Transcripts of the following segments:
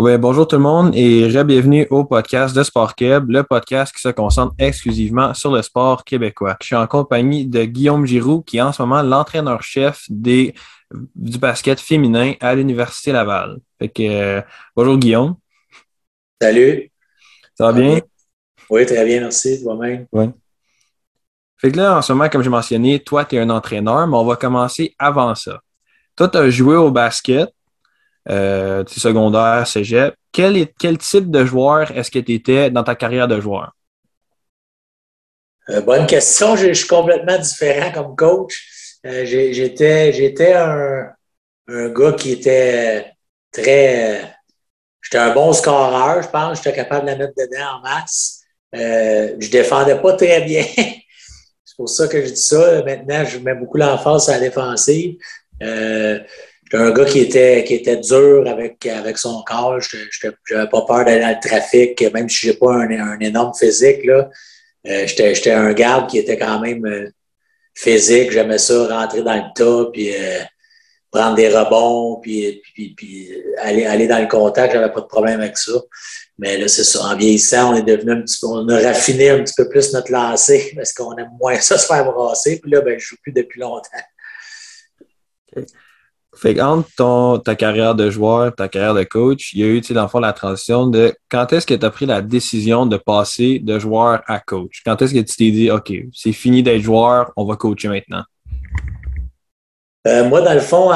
bonjour tout le monde et bienvenue au podcast de Sport Québec, le podcast qui se concentre exclusivement sur le sport québécois. Je suis en compagnie de Guillaume Giroux, qui est en ce moment l'entraîneur-chef du basket féminin à l'Université Laval. Euh, bonjour Guillaume. Salut. Ça va bien? Oui, très bien, merci. Toi-même? Oui. Fait que là, en ce moment, comme j'ai mentionné, toi, tu es un entraîneur, mais on va commencer avant ça. Toi, tu as joué au basket, euh, secondaire, cégep. Quel, quel type de joueur est-ce que tu étais dans ta carrière de joueur? Euh, bonne question. Je, suis complètement différent comme coach. Euh, j'étais un, un, gars qui était très. J'étais un bon scoreur, je pense. J'étais capable de la mettre dedans en masse. Euh, je défendais pas très bien. C'est pour ça que je dis ça. Maintenant, je mets beaucoup l'emphase à la défensive. J'étais un gars qui était, dur avec, son corps. Je n'avais pas peur d'aller dans le trafic, même si je n'ai pas un, énorme physique. Euh, J'étais un garde qui était quand même euh, physique. J'aimais ça, rentrer dans le tas, puis euh, prendre des rebonds, puis, aller dans le contact. J'avais pas de problème avec ça. Mais là, c'est ça. En vieillissant, on est devenu un petit peu, on a raffiné un petit peu plus notre lancer parce qu'on aime moins ça se faire brasser. Puis là, ben, je joue plus depuis longtemps. Fait entre ta carrière de joueur, ta carrière de coach, il y a eu, dans le fond, la transition de quand est-ce que tu as pris la décision de passer de joueur à coach? Quand est-ce que tu t'es dit, OK, c'est fini d'être joueur, on va coacher maintenant? Euh, moi, dans le fond,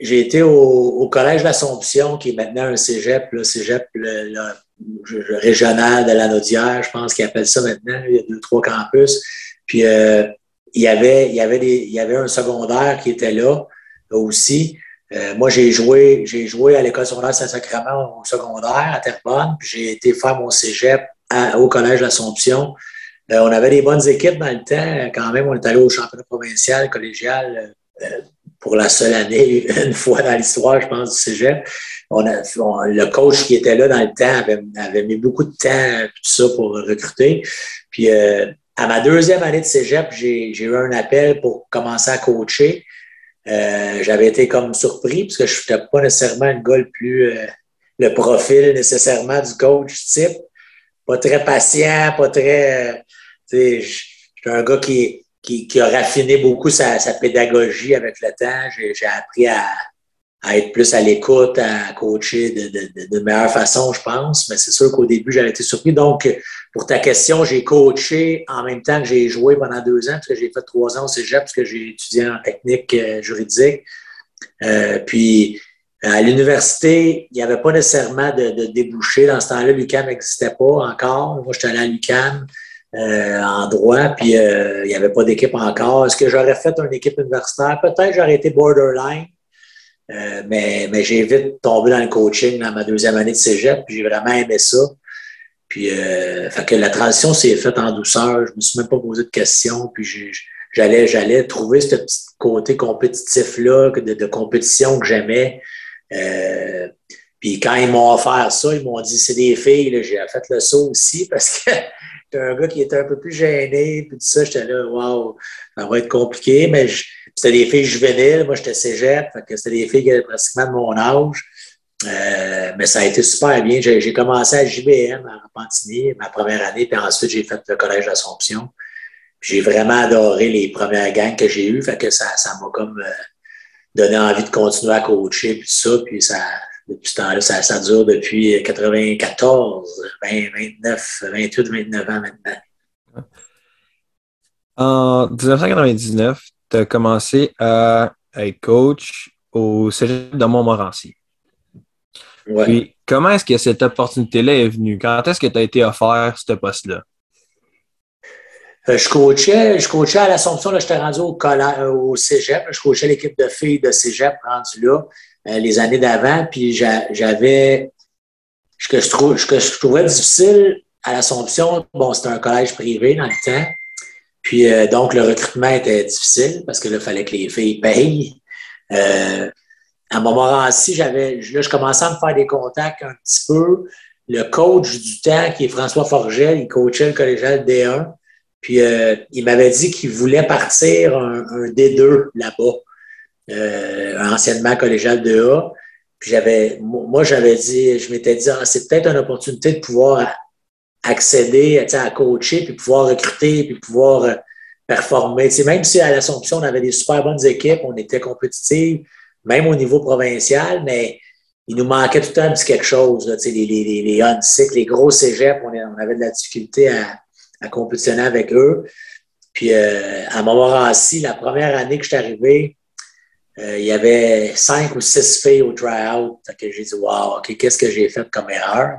j'ai été au, Collège d'Assomption, qui est maintenant un cégep, le cégep le, régional de la Naudière, je pense qu'ils appellent ça maintenant. Il y a deux, trois campus. Puis, euh, il, y avait, il, y avait il y avait un secondaire qui était là aussi. Euh, moi, j'ai joué, j'ai joué à l'école secondaire Saint-Sacrement au secondaire à Terrebonne, puis j'ai été faire mon cégep au Collège l'Assomption. Euh, on avait des bonnes équipes dans le temps. Quand même, on est allé au championnat provincial, collégial, euh, pour la seule année, une fois dans l'histoire, je pense, du cégep. On a, le coach qui était là dans le temps avait, avait mis beaucoup de temps tout ça pour recruter. Puis, à ma deuxième année de cégep, j'ai eu un appel pour commencer à coacher. Euh, j'avais été comme surpris parce que je n'étais pas nécessairement le gars le plus euh, le profil nécessairement du coach type. Pas très patient, pas très. Euh, je suis un gars qui, qui, a raffiné beaucoup sa, sa pédagogie avec le temps. J'ai appris à, à être plus à l'écoute, à coacher de, meilleure façon, je pense. Mais c'est sûr qu'au début, j'avais été surpris. Donc, pour ta question, j'ai coaché en même temps que j'ai joué pendant deux ans, parce que j'ai fait trois ans au cégep, parce que j'ai étudié en technique euh, juridique. Euh, puis, à l'université, il n'y avait pas nécessairement de, de débouché. Dans ce temps-là, l'UCAM n'existait pas encore. Moi, j'étais allé à l'UCAM euh, en droit, puis il n'y avait pas d'équipe encore. Est-ce que j'aurais fait une équipe universitaire? Peut-être j'aurais été borderline. Euh, mais, mais j'ai vite tombé dans le coaching dans ma deuxième année de cégep, puis j'ai vraiment aimé ça. Puis, euh, fait que la transition s'est faite en douceur. Je me suis même pas posé de questions. Puis, j'allais, j'allais trouver ce petit côté compétitif-là, de, compétition que j'aimais. Euh, puis, quand ils m'ont offert ça, ils m'ont dit c'est des filles. J'ai fait le saut aussi parce que j'étais un gars qui était un peu plus gêné. Puis, tout ça, j'étais là, waouh, ça va être compliqué. Mais c'était des filles juvéniles. Moi, j'étais cégep. C'était des filles qui avaient pratiquement de mon âge. Euh, mais ça a été super bien. J'ai commencé à JBM à Repentigny, ma première année, puis ensuite j'ai fait le collège d'Assomption. J'ai vraiment adoré les premières gangs que j'ai eues, fait que ça m'a comme euh, donné envie de continuer à coacher, puis ça, puis ça, depuis ce temps-là, ça, ça, dure depuis 94, 20, 29, 28, 29 ans maintenant. En 1999, tu as commencé à être coach au Cégep de Montmorency. Puis, comment est-ce que cette opportunité-là est venue? Quand est-ce que tu as été offert ce poste-là? Euh, je coachais, je coachais à l'Assomption, là, j'étais rendu au, euh, au cégep. Je coachais l'équipe de filles de cégep rendu là euh, les années d'avant. Puis j'avais. Ce que je, trouve, que je trouvais difficile à l'Assomption, bon, c'était un collège privé dans le temps. Puis euh, donc, le recrutement était difficile parce que là, il fallait que les filles payent. Euh, à Montmorency, j'avais, là, je commençais à me faire des contacts un petit peu. Le coach du temps, qui est François Forgel, il coachait le collégial D1. Puis euh, il m'avait dit qu'il voulait partir un, D2 là-bas, anciennement collégial 2A. Puis j'avais, moi, j'avais dit, je m'étais dit, ah, c'est peut-être une opportunité de pouvoir accéder à coacher, puis pouvoir recruter, puis pouvoir euh, performer. même si à l'Assomption, on avait des super bonnes équipes, on était compétitifs, même au niveau provincial, mais il nous manquait tout le temps un petit quelque chose. les, les, les, les les gros cégeps, on, avait de la difficulté à, à compétitionner avec eux. Puis euh, à Montmorency, la première année que je suis arrivé, euh, il y avait cinq ou six filles au try-out. j'ai dit, wow, OK, qu'est-ce que j'ai fait comme erreur?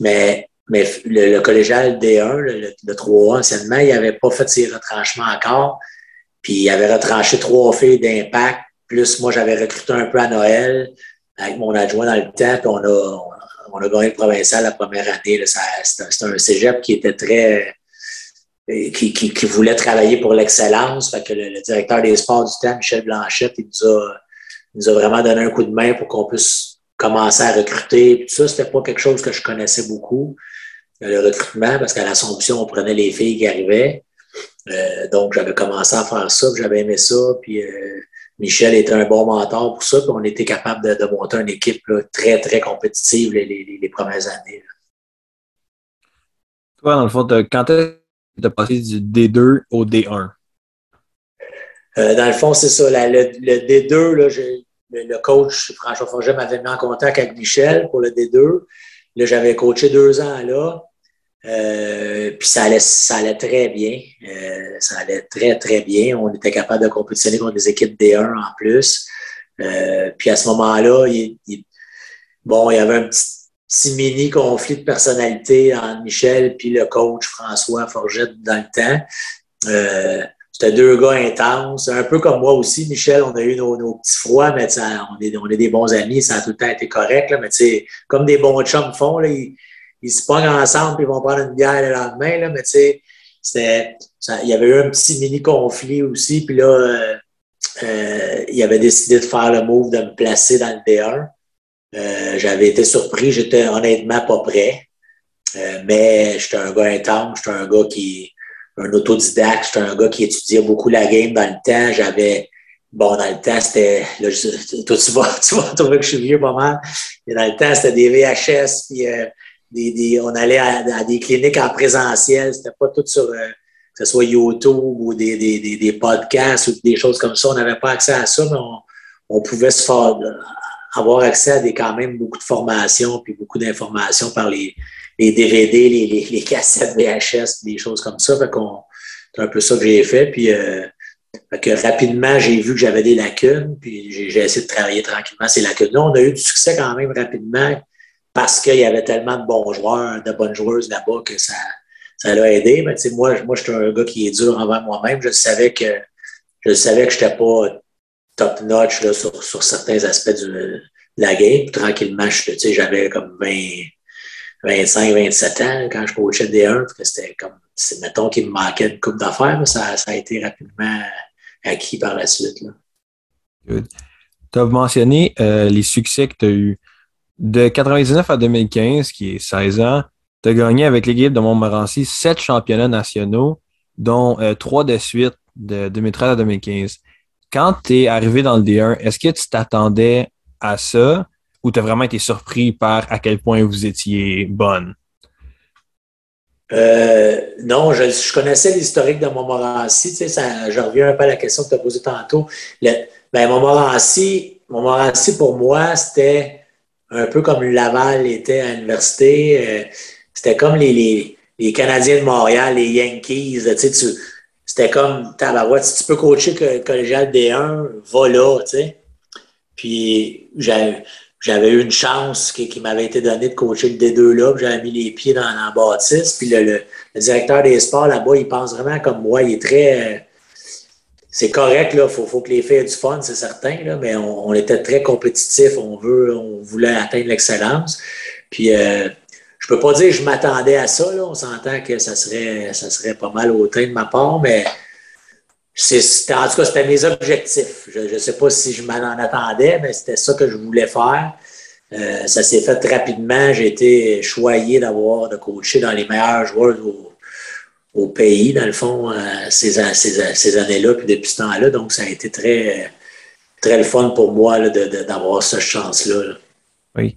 Mais, mais le, collégial D1, le, le 3 anciennement, il n'avait pas fait ses retranchements encore. Puis il avait retranché trois filles d'impact. Plus moi, j'avais recruté un peu à Noël avec mon adjoint dans le temps. Puis on a, on a gagné le provincial la première année. C'était un cégep qui était très qui, qui, voulait travailler pour l'excellence. Fait que le, directeur des sports du temps, Michel Blanchette, il nous a, nous a vraiment donné un coup de main pour qu'on puisse commencer à recruter. Puis ça, c'était pas quelque chose que je connaissais beaucoup, le recrutement, parce qu'à l'Assomption, on prenait les filles qui arrivaient. Euh, donc, j'avais commencé à faire ça, j'avais aimé ça. Puis euh, Michel était un bon mentor pour ça, puis on était capable de, monter une équipe très, très compétitive les, premières années. Toi, dans le fond, quand est-ce de passer du D2 au D1? Euh, dans le fond, c'est ça. le, D2, là, le, coach François Forget m'avait mis en contact avec Michel pour le D2. Là, j'avais coaché deux ans là. Euh, puis ça allait, ça allait très bien. Euh, ça allait très, très bien. On était capable de compétitionner contre des équipes D1 en plus. puis à ce moment-là, bon, il y avait un petit mini conflit de personnalité entre Michel puis le coach François Forgette dans le temps. Euh, c'était deux gars intenses, un peu comme moi aussi, Michel, on a eu nos, petits froids, mais on est, on est des bons amis, ça a tout le temps été correct, là, mais comme des bons chums font, là, ils, ils se pognent ensemble et ils vont prendre une bière le lendemain, là, mais c'était, il y avait eu un petit mini conflit aussi, puis là, euh, euh, il avait décidé de faire le move de me placer dans le D1. Euh, j'avais été surpris, j'étais honnêtement pas prêt. Euh, mais j'étais un gars intense, j'étais un gars qui, un autodidacte, j'étais un gars qui étudiait beaucoup la game dans le temps. J'avais, bon, dans le temps, c'était, là, tu vas, tu vas trouver que je suis vieux pas mal. Mais dans le temps, c'était des VHS, puis euh, on allait à, des cliniques en présentiel. C'était pas tout sur, que ce soit YouTube ou des, des, des, podcasts ou des choses comme ça. On n'avait pas accès à ça, mais on, pouvait faire, avoir accès à des, quand même beaucoup de formations puis beaucoup d'informations par les, les DVD, les, les, cassettes VHS, des choses comme ça. C'est un peu ça que j'ai fait. Puis euh, que rapidement, j'ai vu que j'avais des lacunes, puis j'ai, essayé de travailler tranquillement ces lacunes-là. On a eu du succès quand même rapidement parce qu'il y avait tellement de bons joueurs, de bonnes joueuses là-bas que ça, ça l'a aidé. Mais moi, moi, j'étais un gars qui est dur envers moi-même. Je savais que je savais que je n'étais pas top-notch sur, sur, certains aspects de la game. tranquillement, j'avais comme 20, 25, 27 ans quand je coachais D1, que c'était comme, mettons qu'il me manquait une coupe d'affaires, ça, ça, a été rapidement acquis par la suite. Tu as mentionné euh, les succès que tu as eus. De 99 à 2015, qui est 16 ans, tu as gagné avec l'équipe de Montmorency 7 championnats nationaux, dont euh, 3 de suite de 2013 à 2015 quand tu es arrivé dans le D1, est-ce que tu t'attendais à ça ou tu as vraiment été surpris par à quel point vous étiez bonne? Euh, non, je, connaissais l'historique de Montmorency. Tu sais, je reviens un peu à la question que tu as posée tantôt. Ben, Montmorency, Montmorency, pour moi, c'était un peu comme Laval était à l'université. Euh, c'était comme les, les, Canadiens de Montréal, les Yankees. Tu sais, c'était comme, tabarouette, si tu peux coacher collégial D1, va là, tu sais. Puis j'avais eu une chance qui, m'avait été donnée de coacher le D2 là, j'avais mis les pieds dans la bâtisse. Puis le, directeur des sports là-bas, il pense vraiment comme moi, il est très. C'est correct, là, faut, que les filles du fun, c'est certain, mais on, était très compétitifs, on voulait atteindre l'excellence. Puis euh, je peux pas dire que je m'attendais à ça. On s'entend que ça serait, serait pas mal hautain de ma part, mais en tout cas, c'était mes objectifs. Je ne sais pas si je m'en attendais, mais c'était ça que je voulais faire. Euh, ça s'est fait rapidement. J'ai été choyé d'avoir de coacher dans les meilleurs joueurs au, pays, dans le fond, euh, ces, ces, ces années-là, puis depuis ce temps-là. Donc, ça a été très, très le fun pour moi d'avoir cette chance-là. Oui.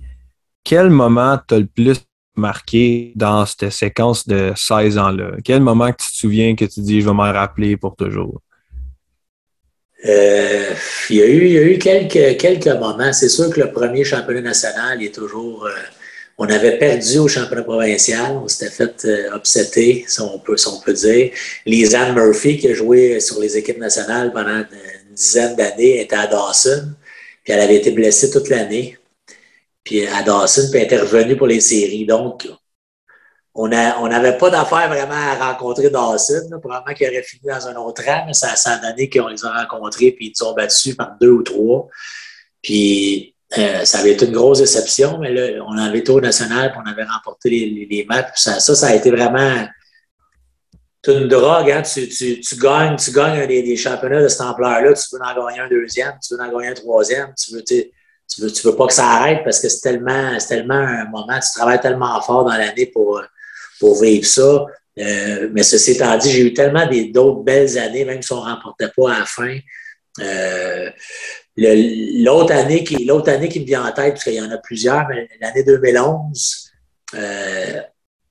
Quel moment t'as le plus marqué dans cette séquence de 16 ans-là? Quel moment que tu te souviens que tu dis je vais m'en rappeler pour toujours? Euh, il, y a eu, il y a eu quelques, quelques moments. C'est sûr que le premier championnat national est toujours. Euh, on avait perdu au championnat provincial. On s'était fait euh, upsetter, si on, peut, si on peut dire. Lisanne Murphy, qui a joué sur les équipes nationales pendant une dizaine d'années, était à Dawson. Puis elle avait été blessée toute l'année. Puis à Dawson, puis elle était revenue pour les séries. Donc, on n'avait pas d'affaire vraiment à rencontrer Dawson. Probablement qu'il aurait fini dans un autre rang, mais ça, ça a donné qu'on les a rencontrés puis ils ont battus par deux ou trois. Puis euh, ça avait été une grosse déception, mais là, on avait été au national puis on avait remporté les, matchs. ça, ça, a été vraiment une drogue. Hein? Tu, gagnes, tu gagnes des, championnats de cette ampleur-là, tu veux en gagner un deuxième, tu veux en gagner un troisième, tu veux, veux, pas que ça arrête parce que c'est tellement, tellement un moment, tu travailles tellement fort dans l'année pour pour vivre ça. Euh, mais ceci étant dit, j'ai eu tellement d'autres belles années, même si on ne remportait pas à la fin. Euh, l'autre année, qui, année qui me vient en tête, parce qu'il y en a plusieurs, mais l'année 2011, euh,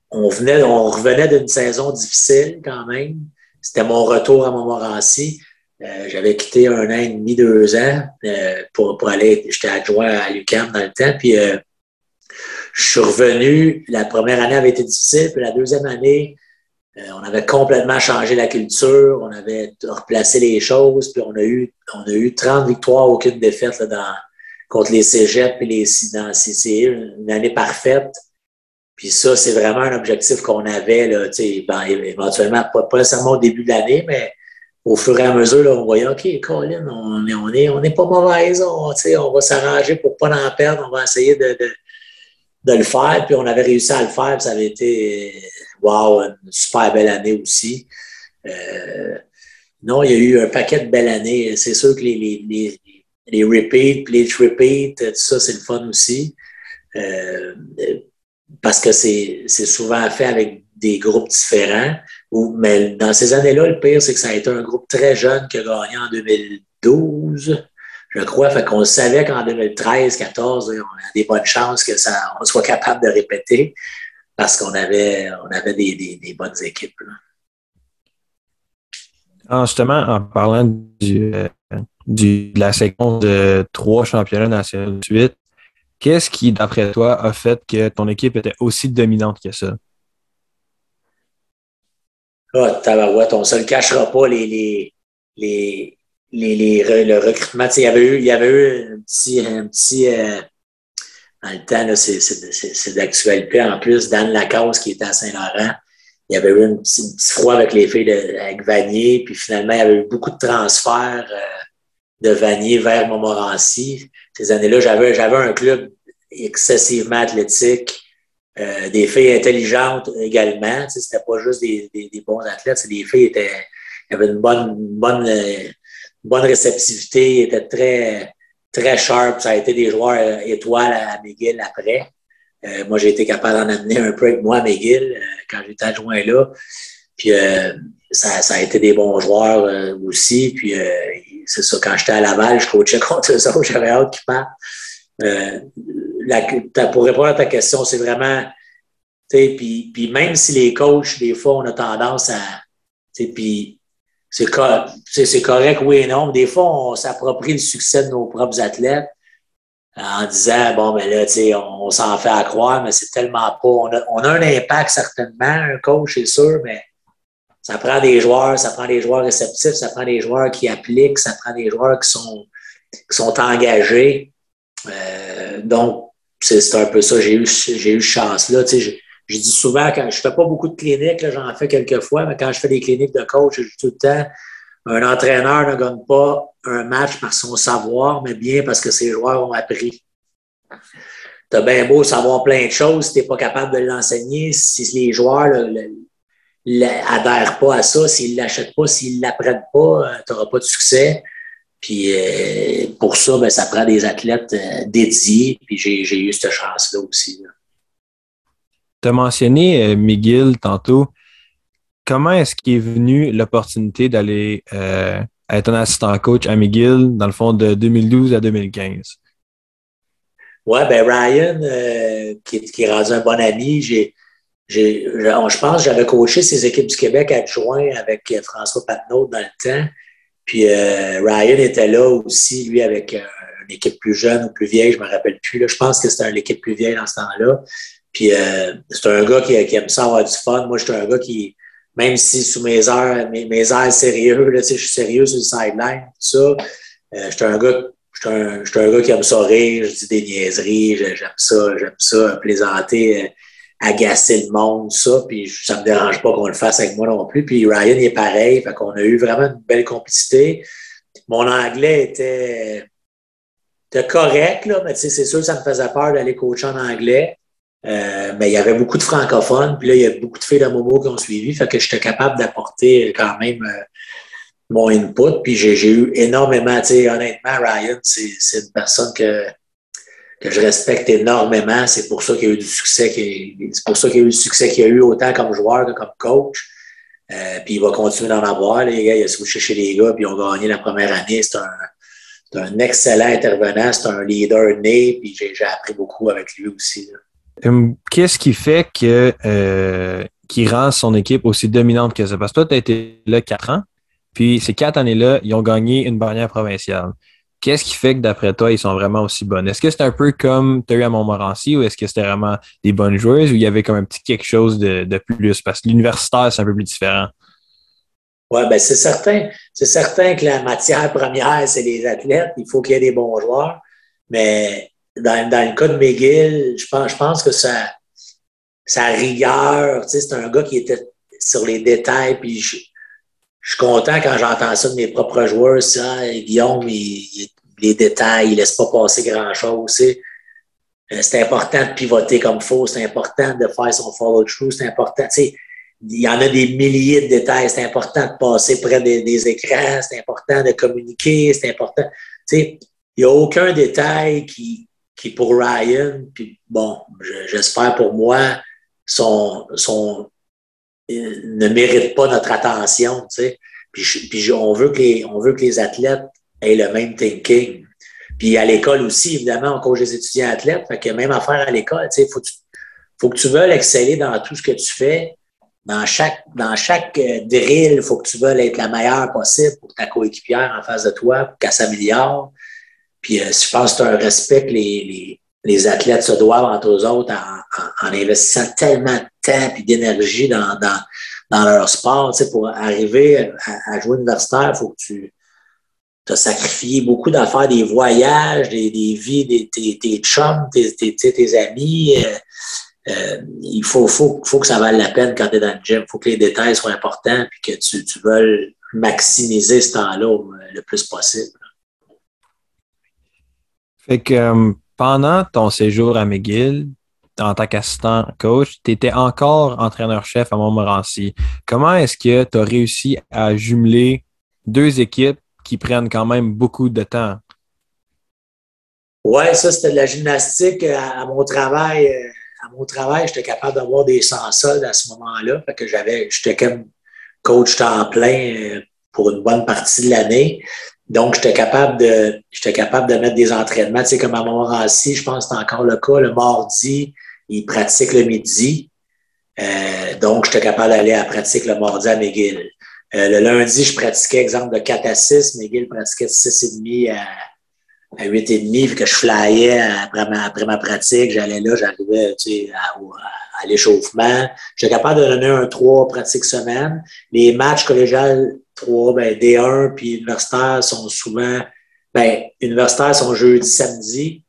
on, venait, on revenait d'une saison difficile quand même. C'était mon retour à Montmorency. J'avais quitté un an et demi, deux ans pour, pour aller, j'étais adjoint à l'UQAM dans le temps, puis je suis revenu, la première année avait été difficile, puis la deuxième année, euh, on avait complètement changé la culture, on avait replacé les choses, puis on a eu, on a eu 30 victoires, aucune défaite là, dans, contre les cégeps et les dans CCE, une année parfaite. Puis ça, c'est vraiment un objectif qu'on avait, là, ben, éventuellement, pas, pas, nécessairement au début de l'année, mais au fur et à mesure, là, on voyait, OK, Colin, on n'est on est, on est pas mauvaise, on, on va s'arranger pour pas en perdre, on va essayer de, de de le faire. Puis on avait réussi à le faire. ça avait été, wow, une super belle année aussi. Euh, non, il y a eu un paquet de belles années. C'est sûr que les, les, les, les repeats, les repeats, tout ça, c'est le fun aussi. Euh, parce que c'est souvent fait avec des groupes différents. mais dans ces années-là, le pire, c'est que ça a été un groupe très jeune qui a gagné en 2012 je crois. Fait qu'on savait qu'en 2013, 2014, on a des bonnes chances que ça, on soit capable de répéter parce qu'on avait, on avait des, des, bonnes équipes. Ah, justement, en parlant du, euh, du, de la séquence de trois championnats nationaux de suite, qu'est-ce qui, d'après toi, a fait que ton équipe était aussi dominante que ça? Ah, tabarouette, on ne se le cachera pas, les, les, les, les, le recrutement. Il y avait eu, il y avait eu un petit, un petit euh, dans le temps, c'est d'actualité. En plus, Dan Lacasse, qui était à Saint-Laurent, il y avait eu un petit, froid avec les filles de, avec Vanier, puis finalement, il y avait eu beaucoup de transferts euh, de Vanier vers Montmorency. Ces années-là, j'avais, un club excessivement athlétique, euh, des filles intelligentes également. C'était pas juste des, des, des bons athlètes, des filles étaient, avait une bonne, une bonne bonne réceptivité, était très, très sharp. Ça a été des joueurs euh, étoiles à McGill après. Euh, moi, j'ai été capable d'en amener un peu avec moi à McGill euh, quand j'étais adjoint là. Puis ça, ça, a été des bons joueurs aussi. Puis c'est ça, quand j'étais à Laval, je coachais contre eux autres, j'avais hâte qu'ils partent. pour répondre à ta question, c'est vraiment. Puis, puis même si les coachs, des fois, on a tendance à. Puis c'est correct, oui et non. Des fois, on s'approprie le succès de nos propres athlètes en disant, bon, ben là, tu sais, on, s'en fait à croire, mais c'est tellement pas. On a, on a, un impact, certainement, un coach, c'est sûr, mais ça prend des joueurs, ça prend des joueurs réceptifs, ça prend des joueurs qui appliquent, ça prend des joueurs qui sont, qui sont engagés. Euh, donc, c'est un peu ça. J'ai eu, j'ai eu chance là. Tu sais, je dis souvent, quand je fais pas beaucoup de cliniques, j'en fais quelques fois, mais quand je fais des cliniques de coach, je dis tout le temps, un entraîneur ne gagne pas un match par son savoir, mais bien parce que ses joueurs ont appris. Tu as bien beau savoir plein de choses, si tu n'es pas capable de l'enseigner, si les joueurs n'adhèrent pas à ça, s'ils ne l'achètent pas, s'ils ne l'apprennent pas, euh, tu n'auras pas de succès. Puis euh, pour ça, ben, ça prend des athlètes euh, dédiés. Puis j'ai eu cette chance-là aussi. Tu as mentionné euh, McGill tantôt. Comment est-ce qu'est venue l'opportunité d'aller euh, être un assistant coach à McGill, dans le fond, de 2012 à 2015. Ouais, ben Ryan, euh, qui, est rendu un bon ami, je pense que j'avais coaché ses équipes du Québec adjoint avec François Patnaud dans le temps. Puis Ryan était là aussi, lui, avec une équipe plus jeune ou plus vieille, je ne me rappelle plus. Je pense que c'était une équipe plus vieille dans ce temps-là. Puis euh, c'est un gars qui, qui, aime ça avoir du fun. Moi, je suis un gars qui, même si sous mes heures, mes, mes sérieux, là, je suis sérieux sur le sideline, tout ça, euh, un gars. Je suis un, un, gars qui aime ça rire, je dis des niaiseries, j'aime ça, j'aime ça, plaisanter, euh, agacer le monde, ça, puis ça me dérange pas qu'on le fasse avec moi non plus. Puis Ryan est pareil, fait qu'on a eu vraiment une belle complicité. Mon anglais était, était correct, là, mais c'est sûr que ça me faisait peur d'aller coacher en anglais. Euh, mais il y avait beaucoup de francophones, puis là, il y a beaucoup de filles d'Amomo qui ont suivi, fait que j'étais capable d'apporter quand même euh, mon input, puis j'ai eu énormément, tu sais, honnêtement, Ryan, c'est une personne que, que je respecte énormément, c'est pour ça qu'il y a eu du succès, c'est pour ça qu'il y a eu le succès qu'il y a eu autant comme joueur que comme coach, euh, puis il va continuer d'en avoir, les gars, il a switché chez les gars, puis ils ont gagné la première année, c'est un, un excellent intervenant, c'est un leader né, puis j'ai appris beaucoup avec lui aussi. Là. Hum, qu'est-ce qui fait que euh, qui rend son équipe aussi dominante que ça? Parce que toi, tu as été là quatre ans, puis ces quatre années-là, ils ont gagné une bannière provinciale. Qu'est-ce qui fait que d'après toi, ils sont vraiment aussi bonnes? Est-ce que c'est un peu comme tu as eu à Montmorency ou est-ce que c'était vraiment des bonnes joueuses ou il y avait comme un petit quelque chose de, plus? Parce que l'universitaire, c'est un peu plus différent. Oui, ben c'est certain. C'est certain que la matière première, c'est les athlètes. Il faut qu'il y ait des bons joueurs. Mais dans, dans, le cas de McGill, je pense, je pense que sa, sa rigueur, tu sais, c'est un gars qui était sur les détails, puis je, suis content quand j'entends ça de mes propres joueurs, ça, Guillaume, il, les détails, il laisse pas passer grand-chose, euh, c'est important de pivoter comme il faut, c'est important de faire son follow-through, c'est important, tu sais, il y en a des milliers de détails, c'est important de passer près des, des écrans, c'est important de communiquer, c'est important, tu sais, il n'y a aucun détail qui, qui pour Ryan, puis bon, j'espère pour moi, son, son, ne mérite pas notre attention, tu sais. Puis, puis on, veut que les, on veut que les athlètes aient le même thinking. Puis à l'école aussi, évidemment, on coach des étudiants athlètes, fait que même affaire à l'école, tu sais, faut, faut que tu veuilles exceller dans tout ce que tu fais. Dans chaque, dans chaque euh, drill, il faut que tu veuilles être la meilleure possible pour ta coéquipière en face de toi, pour qu'elle s'améliore. Puis euh, je pense que c'est un respect que les, les, les, athlètes se doivent entre eux autres en, en, investissant tellement de temps et d'énergie dans, dans, dans, leur sport. Tu sais, pour arriver à, jouer universitaire, il faut que tu as sacrifié beaucoup d'affaires, des voyages, des, des vies, des, tes, chums, tes, tes, tes amis. Euh, euh, il faut, faut, faut que ça vaille la peine quand tu es dans le gym. Il faut que les détails soient importants et que tu, tu veuilles maximiser ce temps-là le plus possible. Fait que euh, pendant ton séjour à McGill, en tant qu'assistant coach, tu étais encore entraîneur-chef à Montmorency. Comment est-ce que tu as réussi à jumeler deux équipes qui prennent quand même beaucoup de temps? Oui, ça, c'était de la gymnastique. À, mon travail, euh, à mon travail, j'étais capable d'avoir des sans-soldes à ce moment-là. Fait que j'avais, j'étais comme coach temps plein euh, pour une bonne partie de l'année. Donc, j'étais capable de, j'étais capable de mettre des entraînements. Tu sais, comme à Montmorency, je pense que c'est encore le cas. Le mardi, ils pratiquent le midi. Euh, donc, j'étais capable d'aller à pratique le mardi à McGill. Euh, le lundi, je pratiquais, exemple, de 4 à 6. McGill pratiquait de 6 et demi à, à 8 et demi, vu que je flyais après ma, après ma pratique. J'allais là, j'arrivais, tu sais, à, à, l'échauffement. J'étais capable de donner un 3 pratiques semaine. Les matchs collégiales trois, ben, D1 puis universitaires sont souvent, ben, universitaires sont jeudi, samedi.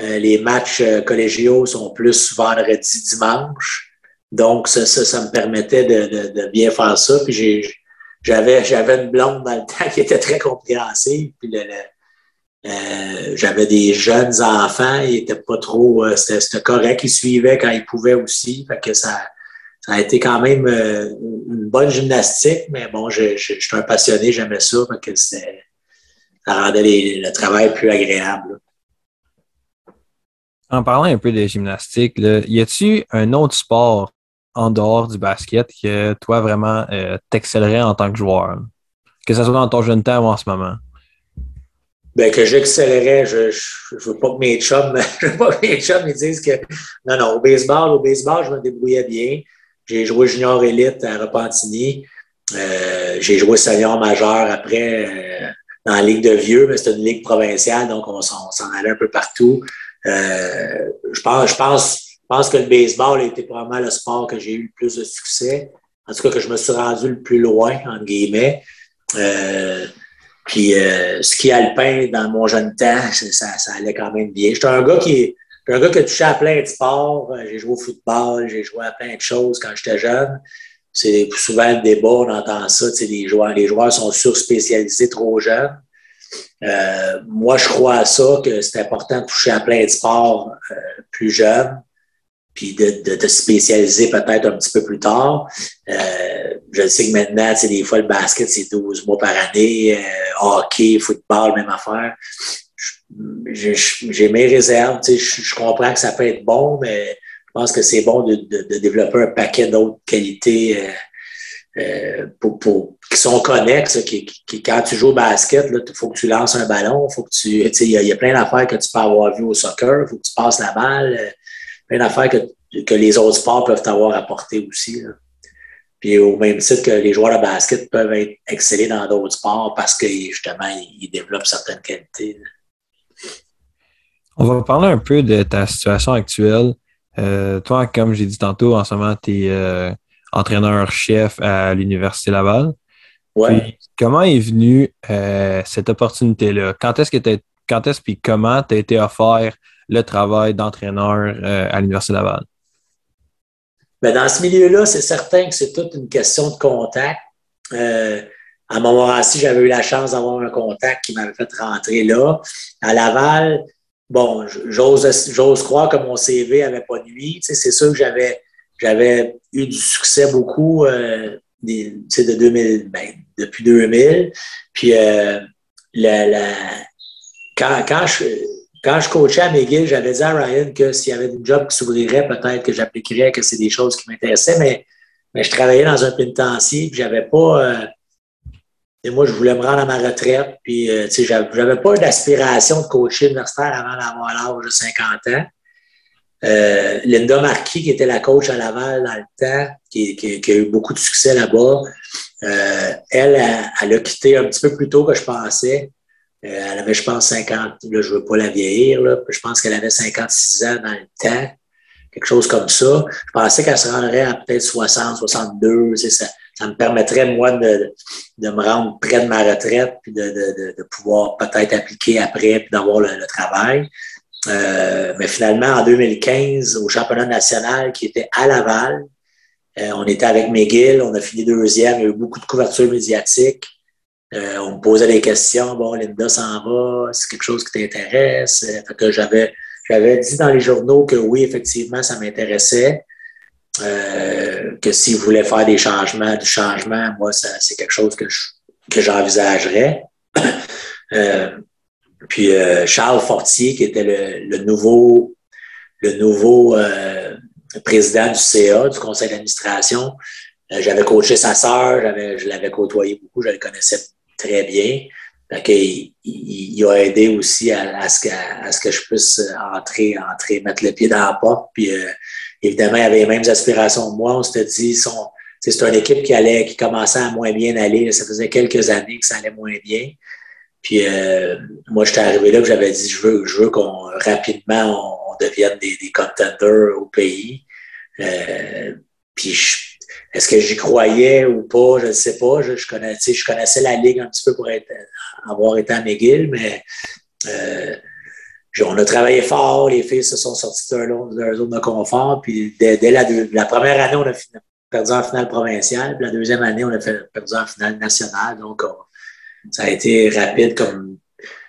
Euh, les matchs euh, collégiaux sont plus vendredi, dimanche. Donc, ça, ça, me permettait de, bien faire ça. Puis j'avais, une blonde dans le temps qui était très compréhensive. Puis euh, j'avais des jeunes enfants, ils étaient pas trop, c'était, c'était correct, ils suivaient quand ils pouvaient aussi. Fait que ça, ça a été quand même euh, une bonne gymnastique, mais bon, je, je, suis un passionné, j'aimais ça, que ça rendait le travail plus agréable. En parlant un peu de gymnastique, y a-tu un autre sport en dehors du basket que toi vraiment euh, t'excellerais en tant que joueur? que ce soit dans ton jeune temps ou en ce moment? Ben, que j'accélérais, je, je, veux pas que mes chums, je veux pas que mes chums ils disent que non, non, au baseball, au baseball, je me débrouillais bien. J'ai joué junior élite à Repentigny. Euh, j'ai joué senior majeur après euh, dans la Ligue de vieux, mais c'était une ligue provinciale, donc on, s'en allait un peu partout. Euh, je pense, je pense, je pense que le baseball a été probablement le sport que j'ai eu le plus de succès. En tout cas, que je me suis rendu le plus loin, entre guillemets. Euh, puis euh, ski alpin dans mon jeune temps, ça, ça allait quand même bien. J'étais un gars qui un gars qui a touché à plein de sports. Euh, j'ai joué au football, j'ai joué à plein de choses quand j'étais jeune. C'est souvent le débat, on entend ça, les joueurs, les joueurs sont surspécialisés trop jeunes. Euh, moi, je crois à ça, que c'est important de toucher à plein de sports euh, plus jeunes, puis de, de, de spécialiser peut-être un petit peu plus tard. Euh, je sais que maintenant, des fois, le basket, c'est 12 mois par année, hockey, football, même affaire j'ai mes réserves. Je, je, comprends que ça peut être bon, mais je pense que c'est bon de, de, de, développer un paquet d'autres qualités euh, euh, pour, pour, qui sont connexes. Qui, qui, quand tu joues au basket, il faut que tu lances un ballon, faut que tu. Il y, a plein d'affaires que tu peux avoir vues au soccer, il faut que tu passes la balle, euh, plein d'affaires que, que les autres sports peuvent t'avoir apporté aussi. Là. Puis au même titre que les joueurs de basket peuvent être excellés dans d'autres sports parce que justement, ils développent certaines qualités. Là. On va parler un peu de ta situation actuelle. Euh, toi, comme j'ai dit tantôt, en ce moment, tu es euh, entraîneur-chef à l'Université Laval. Ouais. comment est venue euh, cette opportunité-là? Quand est-ce que tu quand est-ce puis comment tu as été offert le travail d'entraîneur à l'Université Laval? Bien, dans ce milieu-là, c'est certain que c'est toute une question de contact. à un moment-ci, j'avais eu la chance d'avoir un contact qui m'avait fait rentrer là. À Laval, bon, j'ose croire que mon CV n'avait pas nuit. Tu c'est sûr que j'avais, eu du succès beaucoup euh, des, tu sais, de 2000, ben, depuis 2000. Puis euh, la, quand, quand, je, quand je coachais à McGill, j'avais dit à Ryan que s'il y avait des jobs qui s'ouvrirait, peut-être que j'appliquerais, que c'est des choses qui m'intéressaient, mais, mais je travaillais dans un pénitencier, puis j'avais pas. Euh, moi, je voulais me rendre à ma retraite, puis euh, tu sais, pas d'aspiration de coacher universitaire avant d'avoir l'âge de 50 ans. Euh, Linda Marquis, qui était la coach à Laval dans le temps, qui, a eu beaucoup de succès là-bas, euh, elle, elle, a quitté un petit peu plus tôt que je pensais. elle avait, je pense, 50, là, je ne veux pas la vieillir, là, je pense qu'elle avait 56 ans dans le temps, quelque chose comme ça. Je pensais qu'elle se rendrait à peut-être 60, 62, c'est ça ça me permettrait, moi, de, de me rendre près de ma retraite, puis de, de, de pouvoir peut-être appliquer après, puis d'avoir le, travail. Euh, mais finalement, en 2015, au championnat national qui était à Laval, euh, on était avec McGill, on a fini deuxième, il y a eu beaucoup de couverture médiatique. Euh, on me posait des questions, bon, Linda s'en va, c'est quelque chose qui t'intéresse? Fait que j'avais, j'avais dit dans les journaux que oui, effectivement, ça m'intéressait. Euh, que s'il voulait faire des changements, du changement, moi, c'est quelque chose que, que j'envisagerais. euh, puis euh, Charles Fortier, qui était le, le nouveau, le nouveau euh, président du CA, du conseil d'administration, euh, j'avais coaché sa sœur, je l'avais côtoyé beaucoup, je le connaissais très bien. il, il, a aidé aussi à, à, ce que, à, ce que, je puisse entrer, entrer, mettre le pied dans la porte. Puis Évidemment, il avait les mêmes aspirations que moi. On s'était dit, c'est une équipe qui allait, qui commençait à moins bien aller. Ça faisait quelques années que ça allait moins bien. Puis euh, moi, j'étais arrivé là, j'avais dit, je veux, je veux qu'on rapidement on, devienne des, des, contenders au pays. Euh, puis est-ce que j'y croyais ou pas, je ne sais pas. Je, je, connaissais, je connaissais la ligue un petit peu pour être, avoir été à McGill, mais euh, on a travaillé fort, les filles se sont sorties de leur zone de confort. Puis dès, la, première année, on a perdu en finale provinciale. Puis la deuxième année, on a perdu en finale nationale. Donc, ça a été rapide comme,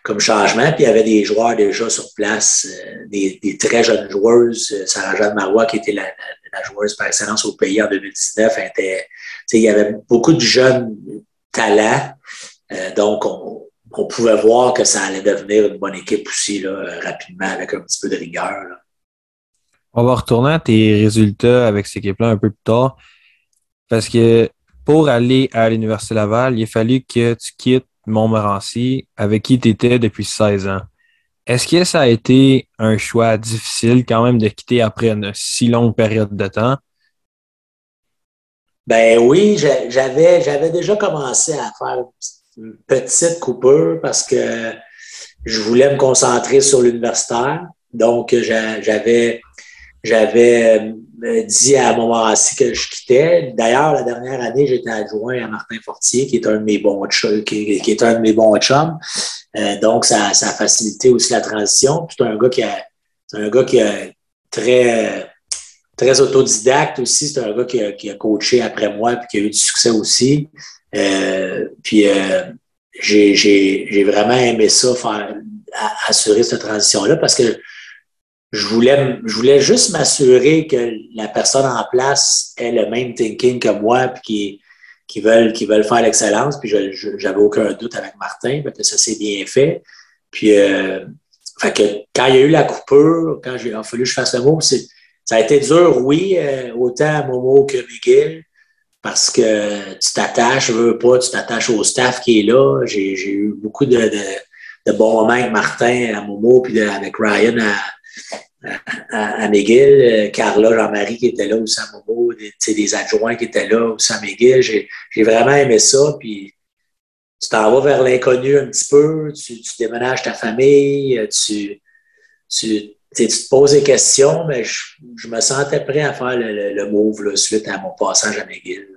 comme changement. Puis il y avait des joueurs déjà sur place, euh, des, très jeunes joueuses. Euh, Sarah-Jeanne Marois, qui était la, joueuse par excellence au pays en 2019, était, il y avait beaucoup de jeunes talents. Euh, donc, on, on pouvait voir que ça allait devenir une bonne équipe aussi là, rapidement avec un petit peu de rigueur. On va retourner à tes résultats avec cette équipe-là un peu plus tard. Parce que pour aller à l'Université Laval, il a fallu que tu quittes Montmorency avec qui tu étais depuis 16 ans. Est-ce que ça a été un choix difficile quand même de quitter après une si longue période de temps? Ben oui, j'avais, j'avais déjà commencé à faire une petite coupure parce que je voulais me concentrer sur l'universitaire. Donc, j'avais, j'avais euh, dit à Montmorency que je quittais. D'ailleurs, la dernière année, j'étais adjoint à Martin Fortier, qui est un de mes bons chums. Qui, est un de mes bons chums. Euh, donc, ça, ça, a facilité aussi la transition. C'est un gars qui a, un gars qui est très, très autodidacte aussi. C'est un gars qui a, qui a, coaché après moi et qui a eu du succès aussi. Euh, puis, euh, j'ai vraiment aimé ça, faire, assurer cette transition-là parce que je voulais, je voulais juste m'assurer que la personne en place ait le même thinking que moi, puis qui, qui veulent, qui veulent faire l'excellence. Puis je n'avais aucun doute avec Martin, parce que ça s'est bien fait. Puis euh, fait que quand il y a eu la coupure, quand il a fallu que je fasse le mot, ça a été dur, oui, euh, autant à Momo que Miguel, parce que tu t'attaches, veux pas, tu t'attaches au staff qui est là. J'ai eu beaucoup de, de, de, bons moments avec Martin à Momo, puis avec Ryan à, à, à Carla, Jean-Marie qui était là aussi à Momo, des, des adjoints qui étaient là aussi à McGill. J'ai vraiment aimé ça. Puis tu t'en vas vers l'inconnu un petit peu, tu, déménages ta famille, tu, tu, te poses des questions, mais je, me sentais prêt à faire le, le, move suite à mon passage à McGill.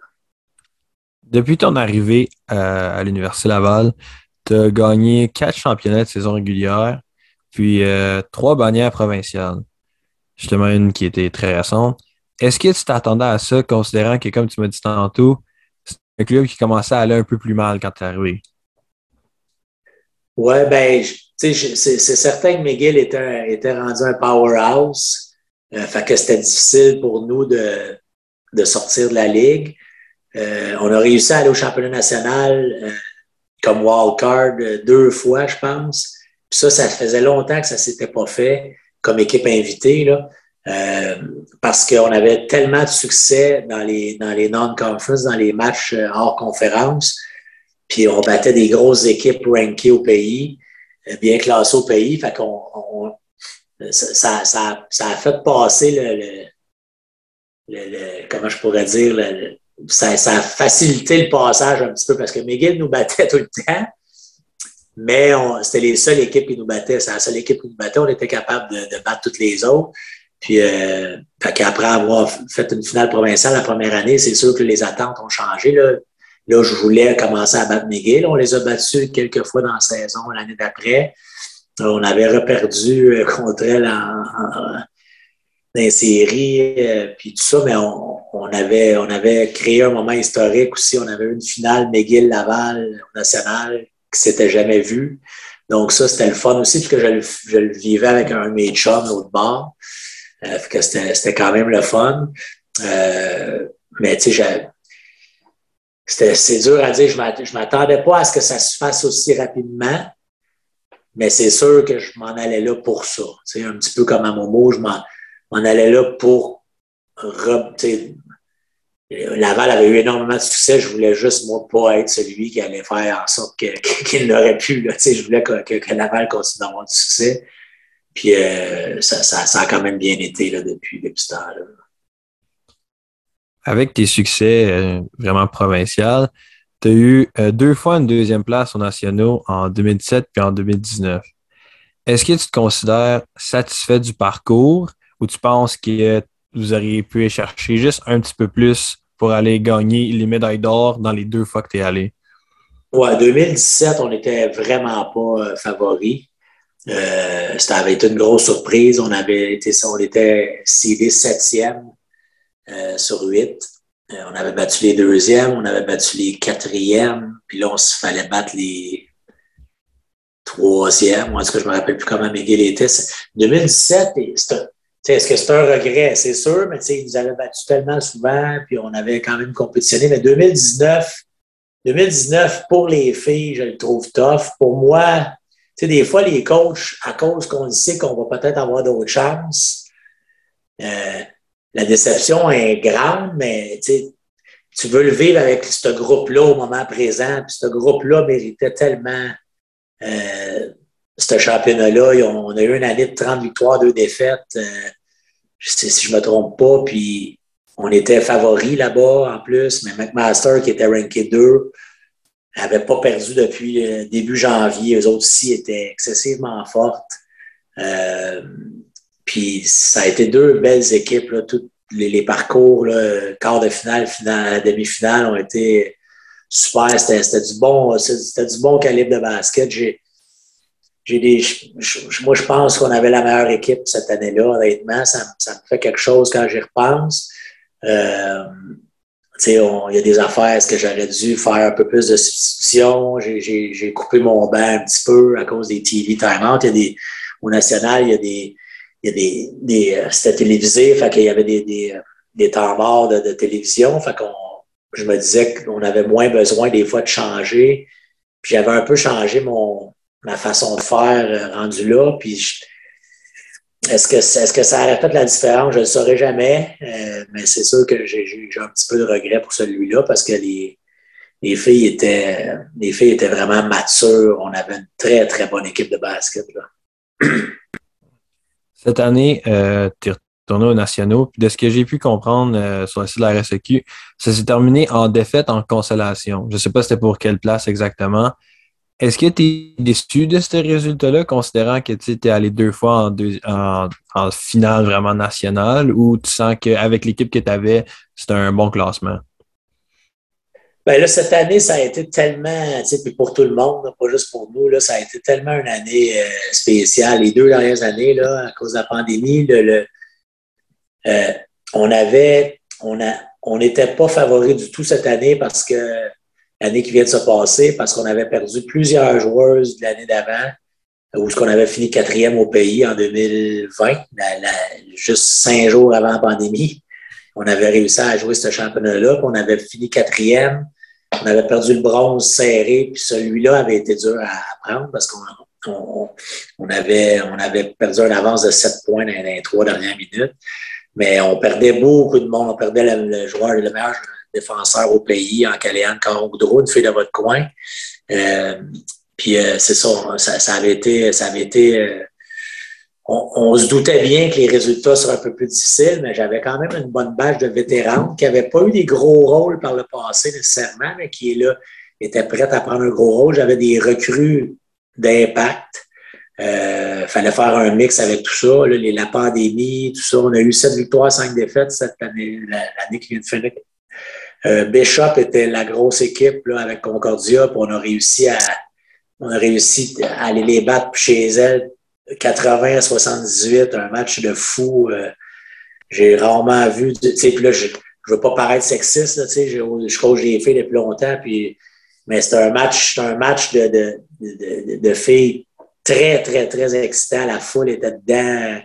Depuis ton arrivée à, à l'Université Laval, tu as gagné quatre championnats de saison régulière, puis euh, trois bannières provinciales. Justement, une qui était très récente. Est-ce que tu t'attendais à ça, considérant que, comme tu m'as dit tantôt, c'est un club qui commençait à aller un peu plus mal quand tu es arrivé? Oui, ben, c'est certain que McGill était, rendu un powerhouse. Euh, que c'était difficile pour nous de, sortir de la ligue. Euh, on a réussi à aller au championnat national euh, comme wildcard deux fois, je pense. Puis ça, ça faisait longtemps que ça ne s'était pas fait comme équipe invitée, là, euh, parce qu'on avait tellement de succès dans les, dans les non-conference, dans les matchs euh, hors conférence, puis on battait des grosses équipes rankées au pays, euh, bien classées au pays. Fait qu'on on, ça, ça, a fait passer le, le, le, comment je pourrais dire, ça, ça a facilité le passage un petit peu parce que McGill nous battait tout le temps. Mais c'était les seules équipes qui nous battaient. C'est la seule équipe qui nous battait. On était capable de, battre toutes les autres. Puis, euh, après avoir fait une finale provinciale la première année, c'est sûr que les attentes ont changé. Là, là je voulais commencer à battre McGill. On les a battus quelques fois dans la saison l'année d'après. On avait reperdu euh, contre elle en, les séries, euh, puis tout ça, mais on, avait, créé un moment historique aussi. On avait eu une finale McGill-Laval nationale qui s'était jamais vu. Donc, ça, c'était le fun aussi, puisque je le vivais avec un de mes chums bord. Euh, c'était quand même le fun. Euh, mais tu sais, c'est dur à dire. Je m'attendais pas à ce que ça se fasse aussi rapidement. Mais c'est sûr que je m'en allais là pour ça. Sais, un petit peu comme à Momo, je m'en allais là pour Laval avait eu énormément de succès. Je voulais juste, moi, pas être celui qui allait faire en sorte qu'il n'aurait pu. Là. Je voulais que, Laval continue d'avoir du succès. Puis euh, ça, ça, a quand même bien été là, depuis, depuis ce temps-là. Avec tes succès euh, vraiment provinciaux, tu as eu euh, deux fois une deuxième place aux nationaux en 2017 puis en 2019. Est-ce que tu te considères satisfait du parcours ou tu penses que vous auriez pu chercher juste un petit peu plus pour aller gagner les médailles d'or dans les deux fois que tu es allé? Ouais, 2017, on n'était vraiment pas euh, favoris. Euh, ça avait été une grosse surprise. On avait été, on était seedé septième euh, sur huit. on avait battu les deuxièmes, on avait battu les quatrièmes, puis là, on se fallait battre les troisièmes. Moi, est-ce que je me rappelle plus comment Miguel était? 2017, c'était est-ce que c'est un regret? C'est sûr, mais ils nous avaient battu tellement souvent, puis on avait quand même compétitionné. Mais 2019, 2019, pour les filles, je le trouve tough. Pour moi, des fois, les coachs, à cause qu'on sait qu'on va peut-être avoir d'autres chances, euh, la déception est grande, mais tu veux le vivre avec ce groupe-là au moment présent. Puis ce groupe-là méritait tellement euh, ce championnat-là. On a eu une année de 30 victoires, 2 défaites, euh, si je me trompe pas. Puis on était favoris là-bas en plus. Mais McMaster, qui était ranké 2, n'avait pas perdu depuis début janvier. Eux autres aussi étaient excessivement fortes. Euh, puis ça a été deux belles équipes. Là, tous les, parcours, quart de finale, finale, demi-finale ont été super. C'était du bon, du bon calibre de basket. J'ai, moi, je pense qu'on avait la meilleure équipe cette année-là, honnêtement. Ça, me fait quelque chose quand j'y repense. Euh, il y a des affaires, est-ce que j'aurais dû faire un peu plus de substitutions? J'ai coupé mon banc un petit peu à cause des TV time-out. Il au national, il y a des, il y a des, des euh, c'était télévisé, fait qu'il y avait des, des, des temps de, de, télévision. Fait qu'on, je me disais qu'on avait moins besoin des fois de changer. Puis j'avais un peu changé mon, ma façon de faire euh, rendu là. Puis est-ce que, est-ce que ça aurait fait la différence? Je ne le saurais jamais. Euh, mais c'est sûr que j'ai, j'ai un petit peu de regret pour celui-là parce que les, les filles étaient, les filles étaient vraiment matures. On avait une très, très bonne équipe de basket. Là. Cette année, euh, tu es retourné aux nationaux. de ce que j'ai pu comprendre euh, sur le site de la RSEQ, ça s'est terminé en défaite en consolation. Je ne sais pas c'était pour quelle place exactement. Est-ce que tu es déçu de ce résultat-là, considérant que tu es allé deux fois en, en, finale vraiment nationale, ou tu sens qu'avec l'équipe que tu avais, c'était un bon classement? Ben là, cette année, ça a été tellement, tu sais, puis pour tout le monde, pas juste pour nous, là, ça a été tellement une année euh, spéciale. Les deux dernières années, là, à cause de la pandémie, euh, on avait, on on n'était pas favori du tout cette année parce que l'année qui vient de se passer, parce qu'on avait perdu plusieurs joueuses de l'année d'avant, où ce qu'on avait fini quatrième au pays en 2020, juste cinq jours avant la pandémie. On avait réussi à jouer ce championnat-là, puis on avait fini quatrième on avait perdu le bronze serré, puis celui-là avait été dur à prendre parce qu'on on, avait, on avait perdu un avance de 7 points dans, les trois dernières minutes. Mais on perdait beaucoup de monde. On perdait le, joueur, le meilleur défenseur au pays, en Caléane Caron-Goudreau, une fille de votre coin. Euh, puis euh, c'est ça, ça, avait été, ça avait été euh, on, se doutait bien que les résultats seraient un peu plus difficiles, mais j'avais quand même une bonne bâche de vétérans qui n'avaient pas eu des gros rôles par le passé nécessairement, mais qui là, étaient prêtes à prendre un gros rôle. J'avais des recrues d'impact. Il euh, fallait faire un mix avec tout ça, la pandémie, tout ça. On a eu sept victoires, cinq défaites cette année, l'année qui vient de finir. Euh, Bishop était la grosse équipe là, avec Concordia, puis on a réussi à on a réussi à aller les battre chez elle 80 à 78, un match de fou. Euh, j'ai rarement vu, puis là, je ne veux pas paraître sexiste, tu sais, je coach des filles depuis longtemps, puis, mais c'est un match, un match de, de, de, filles très, très, très excitant. La foule était dedans.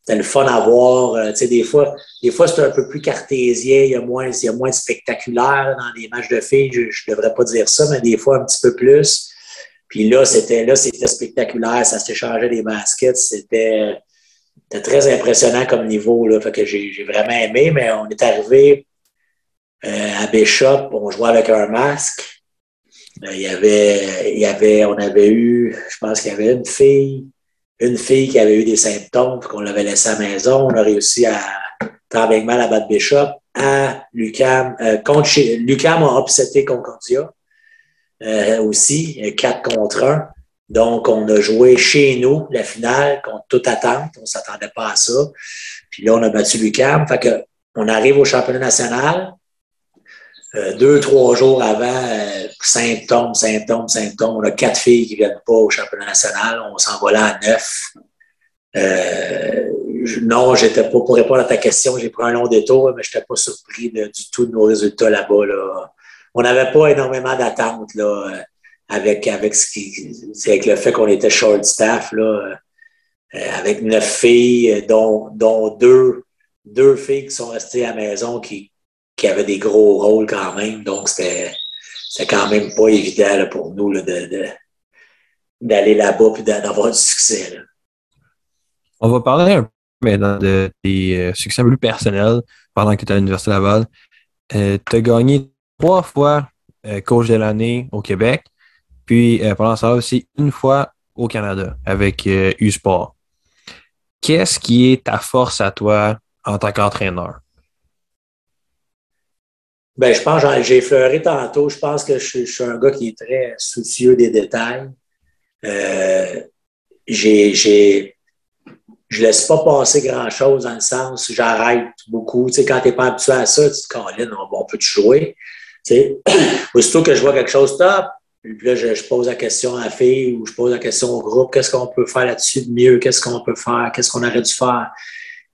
C'était le fun à voir. Euh, des fois, des fois c'est un peu plus cartésien. Il y a moins, il y a moins de spectaculaire dans les matchs de filles. Je ne devrais pas dire ça, mais des fois un petit peu plus. Puis là, c'était là, c'était spectaculaire, ça s'échangeait des baskets, c'était très impressionnant comme niveau. Là, fait que j'ai vraiment aimé, mais on est arrivé euh, à Bishop, on jouait avec un masque. Euh, il y avait, il y avait, on avait eu, je pense qu'il y avait une fille, une fille qui avait eu des symptômes, qu'on l'avait laissée à la maison. On a réussi à travailler mal à battre Bishop. À Lucam, euh, contre, Lucam a upseté Concordia. Euh, aussi, 4 contre 1. Donc, on a joué chez nous la finale contre toute attente. On ne s'attendait pas à ça. Puis là, on a battu Lucam. Fait que, on arrive au championnat national. Euh, deux, trois jours avant, euh, symptômes, symptômes, symptômes. On a quatre filles qui ne viennent pas au championnat national. On s'en va là à neuf. Euh, non, j'étais pas pour répondre à ta question, j'ai pris un long détour, mais je n'étais pas surpris du tout de nos résultats là-bas. Là on n'avait pas énormément d'attentes là, euh, avec, avec, ce qui, avec le fait qu'on était short staff, là, euh, avec neuf filles, dont, dont deux, deux filles qui sont restées à la maison qui, qui avaient des gros rôles quand même. Donc, c'était, quand même pas évident pour nous là, de, d'aller là-bas et d'avoir du succès. On va parler un peu maintenant de tes euh, succès plus personnels pendant que tu étais à l'Université Laval. tu as gagné trois fois euh, coach de l'année au Québec. Puis pendant ça aussi une fois au Canada avec U-Sport. Qu'est-ce qui est ta force à toi en tant qu'entraîneur? Ben, je pense, j'ai effleuré tantôt, je pense que je, suis un gars qui est très soucieux des détails. Euh, j'ai, je laisse pas passer grand-chose dans le sens, j'arrête beaucoup. Tu sais, quand tu n'es pas habitué à ça, tu te dis, on, on peut te jouer. Sais, aussitôt que je vois quelque chose top, puis là, je, pose la question à la fille ou je pose la question au groupe, qu'est-ce qu'on peut faire là-dessus de mieux, qu'est-ce qu'on peut faire, qu'est-ce qu'on aurait dû faire?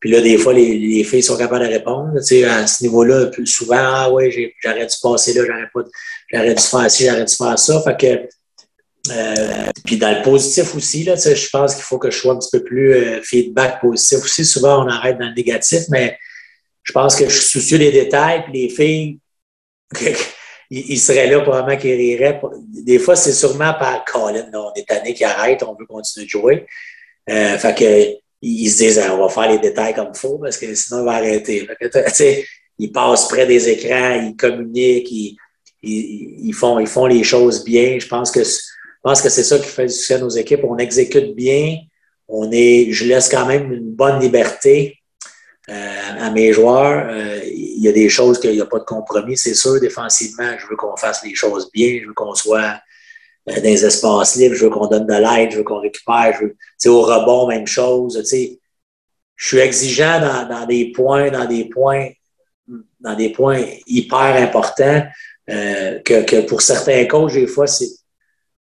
Puis là, des fois, les, les filles sont capables de répondre. Tu sais, à ce niveau-là, souvent, ah ouais, j'aurais dû passer là, j'aurais pas, j'aurais dû faire ci, j'aurais dû faire ça. Fait que, euh, puis dans le positif aussi, là, tu sais, je pense qu'il faut que je sois un petit peu plus euh, feedback positif aussi. Souvent, on arrête dans le négatif, mais je pense que je suis soucieux des détails. Puis les filles, ils, seraient là probablement qu'ils riraient. Des fois, c'est sûrement par Colin, on est tanné qui arrête, on veut continuer de jouer. Euh, fait que ils se disent on va faire les détails comme il faut parce que sinon on va arrêter. ils passent près des écrans, ils communiquent, ils, ils, font, ils font les choses bien. Je pense que je pense que c'est ça qui fait du succès à nos équipes. On exécute bien. On est, je laisse quand même une bonne liberté à mes joueurs. Euh, il y a des choses qu'il n'y a pas de compromis, c'est sûr. Défensivement, je veux qu'on fasse les choses bien. Je veux qu'on soit euh, dans les espaces libres, je veux qu'on donne de l'aide, je veux qu'on récupère, je veux, au rebond, même chose. Je suis exigeant dans, des points, dans des points, dans des points hyper importants euh, que, pour certains coachs, des fois, c'est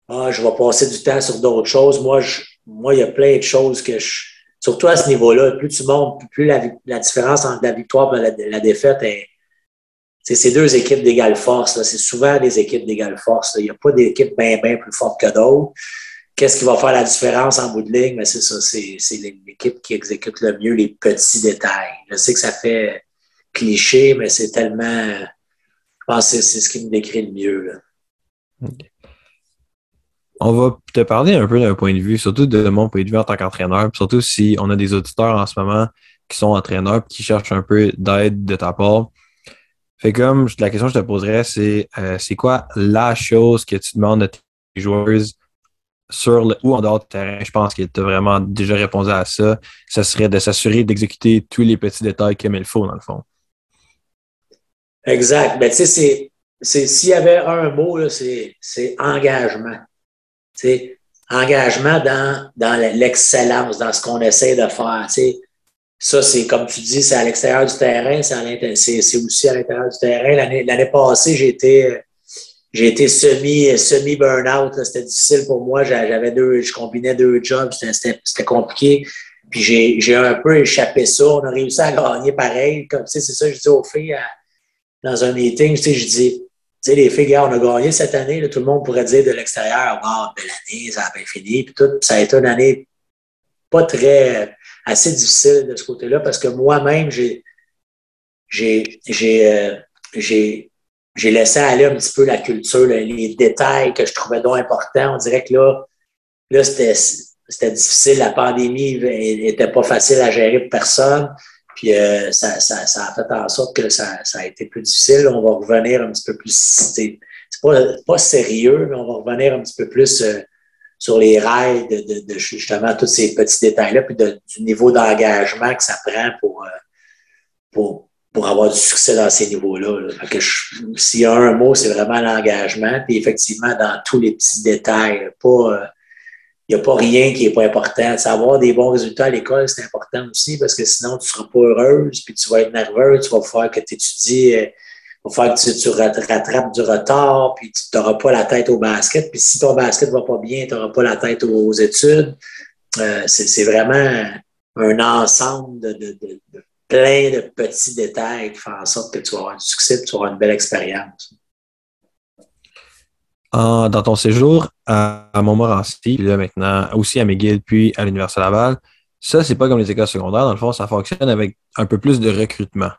Ah, je vais passer du temps sur d'autres choses. Moi, moi, il y a plein de choses que je. Surtout à ce niveau-là, plus tu montes, plus la, différence entre la victoire et la, défaite est, c'est deux équipes d'égale force. C'est souvent des équipes d'égale force. Il n'y a pas d'équipe bien, bien plus forte que d'autres. Qu'est-ce qui va faire la différence en bout de ligne? Mais c'est ça, c'est l'équipe qui exécute le mieux les petits détails. Je sais que ça fait cliché, mais c'est tellement. Je pense que c'est ce qui me décrit le mieux. On va te parler un peu d'un point de vue, surtout de mon point de vue en tant qu'entraîneur, surtout si on a des auditeurs en ce moment qui sont entraîneurs qui cherchent un peu d'aide de ta part. Fait comme la question que je te poserais, c'est euh, c'est quoi la chose que tu demandes à tes joueuses sur le, ou en dehors du terrain? Je pense que tu as vraiment déjà répondu à ça. Ça serait de s'assurer d'exécuter tous les petits détails comme il faut, dans le fond. Exact. Ben, tu sais, c'est s'il y avait un mot, c'est engagement. Engagement dans, dans l'excellence, dans ce qu'on essaie de faire. sais. Ça, c'est comme tu dis, c'est à l'extérieur du terrain, c'est aussi à l'intérieur du terrain. L'année passée, j'ai été, été semi, semi burn-out. C'était difficile pour moi. J'avais deux, je combinais deux jobs, c'était compliqué. Puis j'ai un peu échappé ça. On a réussi à gagner pareil. Comme c'est ça, je dis aux filles dans un meeting, je dis, les filles, on a gagné cette année. Tout le monde pourrait dire de l'extérieur, oh, belle année, ça a bien fini. Puis tout, ça a été une année pas très assez difficile de ce côté-là parce que moi-même, j'ai euh, j'ai j'ai laissé aller un petit peu la culture, les détails que je trouvais donc importants. On dirait que là, là c'était difficile. La pandémie n'était pas facile à gérer pour personne. Puis euh, ça, a fait en sorte que ça, ça, a été plus difficile. On va revenir un petit peu plus. C'est pas, pas sérieux, mais on va revenir un petit peu plus. Euh, sur les rails de, justement tous ces petits détails-là, puis du niveau d'engagement que ça prend pour, euh, pour, pour avoir du succès dans ces niveaux-là. S'il y a un mot, c'est vraiment l'engagement, puis effectivement, dans tous les petits détails, pas. Euh, il n'y a pas rien qui n'est pas important. Savoir des bons résultats à l'école, c'est important aussi parce que sinon, tu ne seras pas heureuse, puis tu vas être nerveuse, tu vas faire que tu étudies euh, va falloir que tu, rattrapes du retard, puis tu n'auras pas la tête au basket. Puis si ton basket ne va pas bien, tu n'auras pas la tête aux, études. Euh, c'est vraiment un ensemble de, plein de petits détails qui font en sorte que tu vas avoir du succès tu vas avoir une belle expérience. Dans ton séjour à, Montmorency, là maintenant aussi à McGill, puis à l'Université Laval, ça, c'est pas comme les écoles secondaires. Dans le fond, ça fonctionne avec un peu plus de recrutement.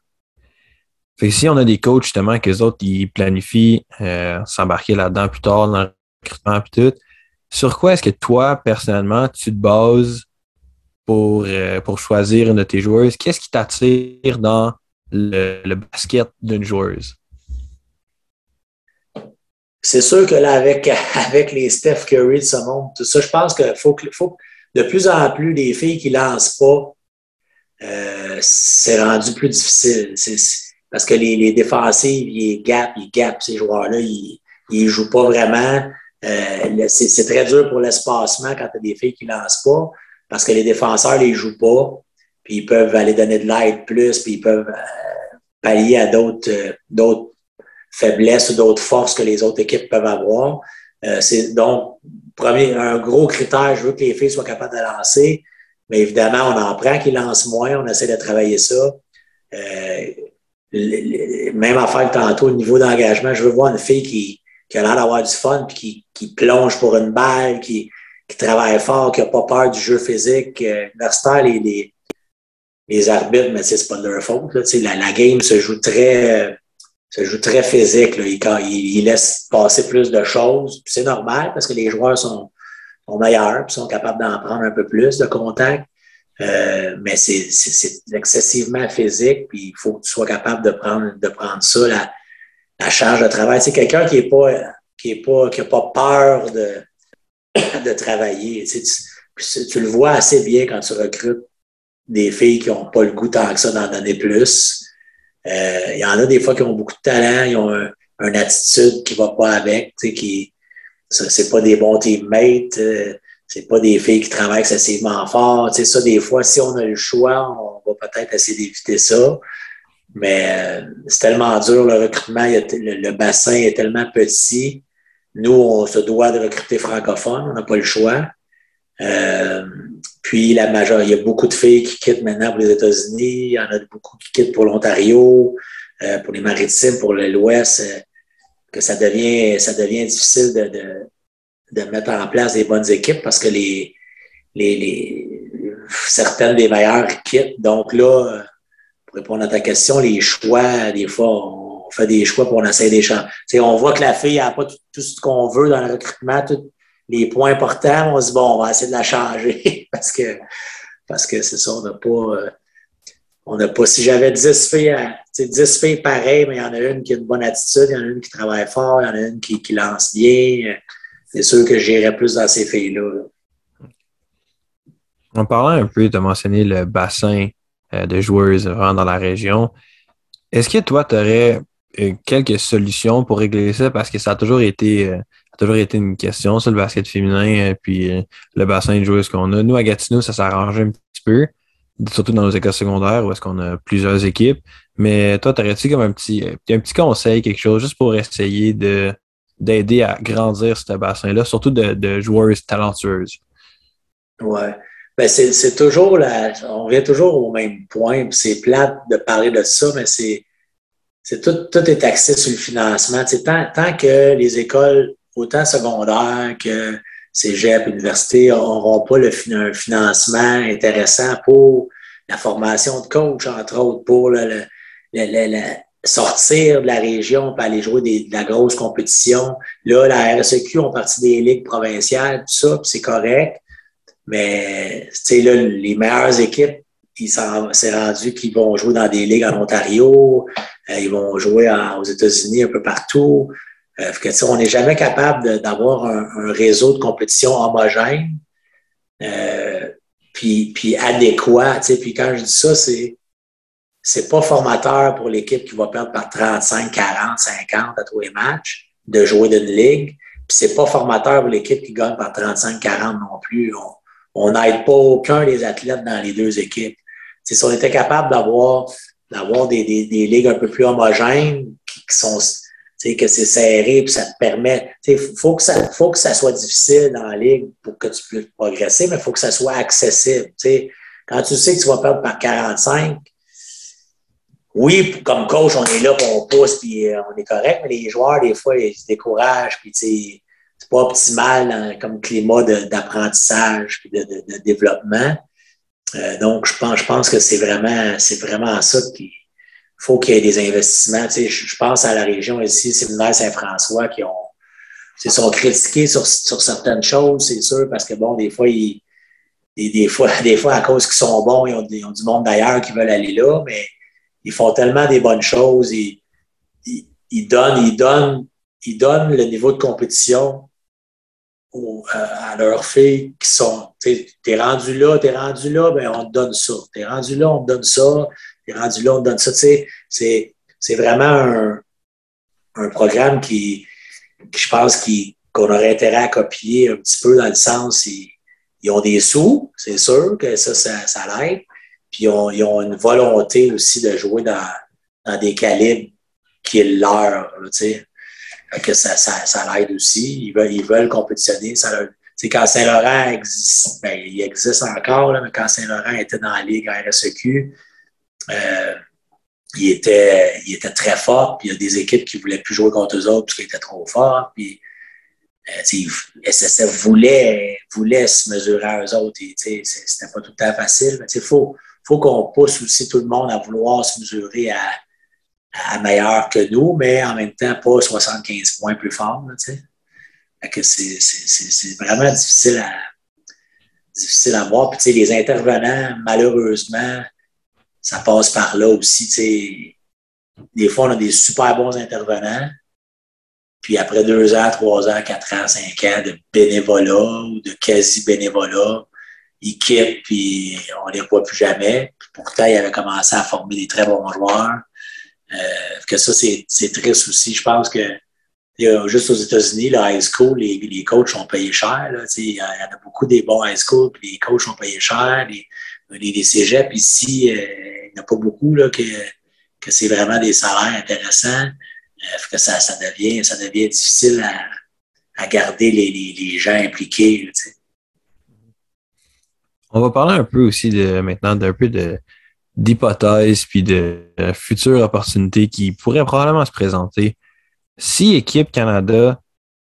Fait que si on a des coachs, justement, que les autres, ils planifient euh, s'embarquer là-dedans plus tard dans le recrutement et tout, sur quoi est-ce que toi, personnellement, tu te bases pour, euh, pour choisir une de tes joueuses? Qu'est-ce qui t'attire dans le, basket d'une joueuse? C'est sûr que là, avec, avec les Steph Curry de ce monde, tout ça, je pense qu'il faut, faut de plus en plus les filles qui lancent pas, euh, c'est rendu plus difficile. parce que les, les défensives, ils gap, ils gap ces joueurs-là, ils ne jouent pas vraiment. Euh, c'est très dur pour l'espacement quand tu as des filles qui lancent pas, parce que les défenseurs les jouent pas, puis ils peuvent aller donner de l'aide plus, puis ils peuvent euh, pallier à d'autres d'autres faiblesses ou d'autres forces que les autres équipes peuvent avoir. Euh, c'est donc premier, un gros critère, je veux que les filles soient capables de lancer. Mais évidemment, on en prend qui lancent moins, on essaie de travailler ça. Euh, même affaire que tantôt, au niveau d'engagement, je veux voir une fille qui, qui a l'air d'avoir du fun, puis qui, qui, plonge pour une balle, qui, qui travaille fort, qui n'a pas peur du jeu physique. Euh, universitaire, les, les, les arbitres, mais c'est pas de leur faute. Là, la, la game se joue très se joue très physique. Là. Il, il, laisse passer plus de choses. C'est normal parce que les joueurs sont, sont meilleurs et sont capables d'en prendre un peu plus de contact. Euh, mais c'est excessivement physique, puis il faut que tu sois capable de prendre, de prendre ça, la, la charge de travail. C'est quelqu'un qui est pas, qui pas, pas peur de, de travailler. Tu, tu, tu, le vois assez bien quand tu recrutes des filles qui n'ont pas le goût tant que ça d'en donner plus. Euh, il y en a des fois qui ont beaucoup de talent, ils ont un, une attitude qui va pas avec, tu sais, qui c'est pas des bons teammates, euh, c'est pas des filles qui travaillent excessivement fort. Tu sais, ça, des fois, si on a le choix, on va peut-être essayer d'éviter ça. Mais euh, c'est tellement dur, le recrutement, le, bassin est tellement petit. Nous, on se doit de recruter francophone, on n'a pas le choix. Euh, puis, la majeure, il y a beaucoup de filles qui quittent maintenant pour les États-Unis. Il y en a beaucoup qui quittent pour l'Ontario, euh, pour les maritimes, pour l'Ouest, euh, que ça devient, ça devient difficile de, de, de, mettre en place des bonnes équipes parce que les, les, les certaines des meilleures quittent. Donc là, pour répondre à ta question, les choix, des fois, on fait des choix pour on essaie des champs. on voit que la fille n'a pas tout, ce qu'on veut dans le recrutement, tout, les points importants, on se dit, bon, on va essayer de la changer parce que parce que c'est ça, on n'a pas. Euh, on n'a pas. Si j'avais 10 filles, 10 filles pareilles, mais il y en a une qui a une bonne attitude, il y en a une qui travaille fort, il y en a une qui, qui lance bien. C'est sûr que j'irais plus dans ces filles-là. En parlant un peu, tu as mentionné le bassin euh, de joueuses vraiment dans la région. Est-ce que toi, tu aurais euh, quelques solutions pour régler ça? Parce que ça a toujours été toujours été une question, sur le basket féminin, euh, puis euh, le bassin de joueuses qu'on a. Nous, à Gatineau, ça s'arrange un petit peu, surtout dans nos écoles secondaires où est-ce qu'on a plusieurs équipes. Mais toi, t'aurais-tu comme un petit, un petit conseil, quelque chose, juste pour essayer de d'aider à grandir ce bassin-là, surtout de, de joueuses talentueuses? Ouais. Ben c'est toujours la. On revient toujours au même point. C'est plate de parler de ça, mais c'est. Tout, tout est axé sur le financement. Tant, tant que les écoles autant secondaire que cégep, université n'auront pas le, un financement intéressant pour la formation de coach, entre autres, pour sortir de la région pour aller jouer de la grosse compétition. Là, la RSEQ ont parti des ligues provinciales, tout ça, c'est correct. Mais là, les meilleures équipes, c'est rendu qu'ils vont jouer dans des ligues en Ontario, euh, ils vont jouer aux États-Unis, un peu partout. Euh, on n'est jamais capable d'avoir un, réseau de compétition homogène, euh, puis, adéquat. Puis quand je dis ça, c'est c'est pas formateur pour l'équipe qui va perdre par 35, 40, 50 à tous les matchs de jouer d'une ligue. Puis c'est pas formateur pour l'équipe qui gagne par 35, 40 non plus. On n'aide pas aucun des athlètes dans les deux équipes. si on était capable d'avoir d'avoir des, des, ligues un peu plus homogènes qui sont que c'est serré, puis ça te permet. Il faut, que ça, faut que ça soit difficile dans la ligue pour que tu puisses progresser, mais il faut que ça soit accessible. Quand tu sais que tu vas perdre par 45, oui, comme coach, on est là, on pousse, puis euh, on est correct, mais les joueurs, des fois, ils se découragent, puis c'est pas optimal comme climat d'apprentissage puis de, développement. Euh, donc, je pense, pense que c'est vraiment, c'est vraiment ça qui, faut qu'il y ait des investissements. Tu sais, je, pense à la région ici, Séminaire Saint-François, qui ont sont critiqués sur, sur certaines choses, c'est sûr, parce que bon, des fois, ils, des, fois, des fois, à cause qu'ils sont bons, ils ont, du monde d'ailleurs qui veulent aller là, mais ils font tellement des bonnes choses, ils, ils, donnent, ils donnent ils donnent le niveau de compétition euh, à leurs filles qui sont, t'es rendu là, t'es rendu là, ben on te donne ça. T'es rendu là, on te donne ça. Rendu là, on donne ça. C'est vraiment un, un, programme qui, je pense, qu'on aurait intérêt à copier un petit peu dans le sens, ils, ils ont des sous, c'est sûr que ça, ça, ça l'aide. Puis ils ont, ils ont, une volonté aussi de jouer dans, dans des calibres qui est leur, tu sais que ça, ça, ça l'aide aussi. Ils veulent, ils veulent compétitionner. Ça quand Saint-Laurent existe, ben, il existe encore, là, mais quand Saint-Laurent était dans la Ligue RSEQ, euh, il, était, il était très fort. Puis il y a des équipes qui ne voulaient plus jouer contre eux autres parce qu'ils étaient trop forts. Puis euh, SSF voulait, voulait se mesurer à eux autres. C'était pas tout le temps facile. Il faut, faut qu'on pousse aussi tout le monde à vouloir se mesurer à, à meilleur que nous, mais en même temps, pas 75 points plus fort. c'est, vraiment difficile à, difficile à voir. Puis, les intervenants, malheureusement, ça passe par là aussi. Des fois, on a des super bons intervenants. Puis après deux ans, trois ans, quatre ans, cinq ans de bénévolat ou de quasi-bénévolat, ils quittent, puis on ne les revoit plus jamais. pourtant, ils avaient commencé à former des très bons joueurs. Euh, que ça, c'est triste aussi. Je pense que juste aux États-Unis, le high school, les, les coachs ont payé cher. il y en a beaucoup des bons high school, puis les coachs ont payé cher. Les, cégeps ici, euh, il n'y en a pas beaucoup là, que, que c'est vraiment des salaires intéressants. Euh, que ça, ça, devient, ça devient difficile à, à garder les, les, gens impliqués. On va parler un peu aussi de maintenant d'un peu de, d'hypothèses puis de futures opportunités qui pourraient probablement se présenter. Si Équipe Canada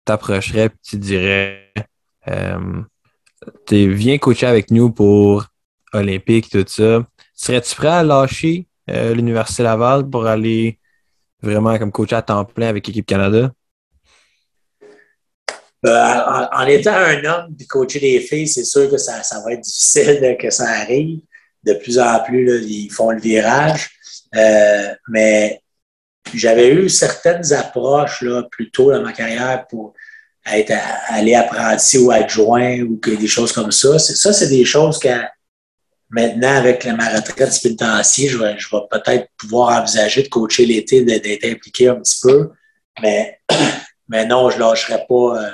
t'approcherait et tu dirais euh, viens coacher avec nous pour Olympique, tout ça, serais-tu prêt à lâcher euh, l'Université Laval pour aller vraiment comme coacher à temps plein avec Équipe Canada? Ben, en, étant un homme et coacher des filles, c'est sûr que ça, ça va être difficile que ça arrive de plus en plus, ils font le virage. Euh, mais j'avais eu certaines approches là, plus tôt dans ma carrière pour être aller apprenti ou adjoint ou que des choses comme ça. Ça, c'est des choses que maintenant, avec ma retraite pénitentiaire, je vais, je vais peut-être pouvoir envisager de coacher l'été, d'être impliqué un petit peu. Mais, mais non, je ne lâcherai pas, euh,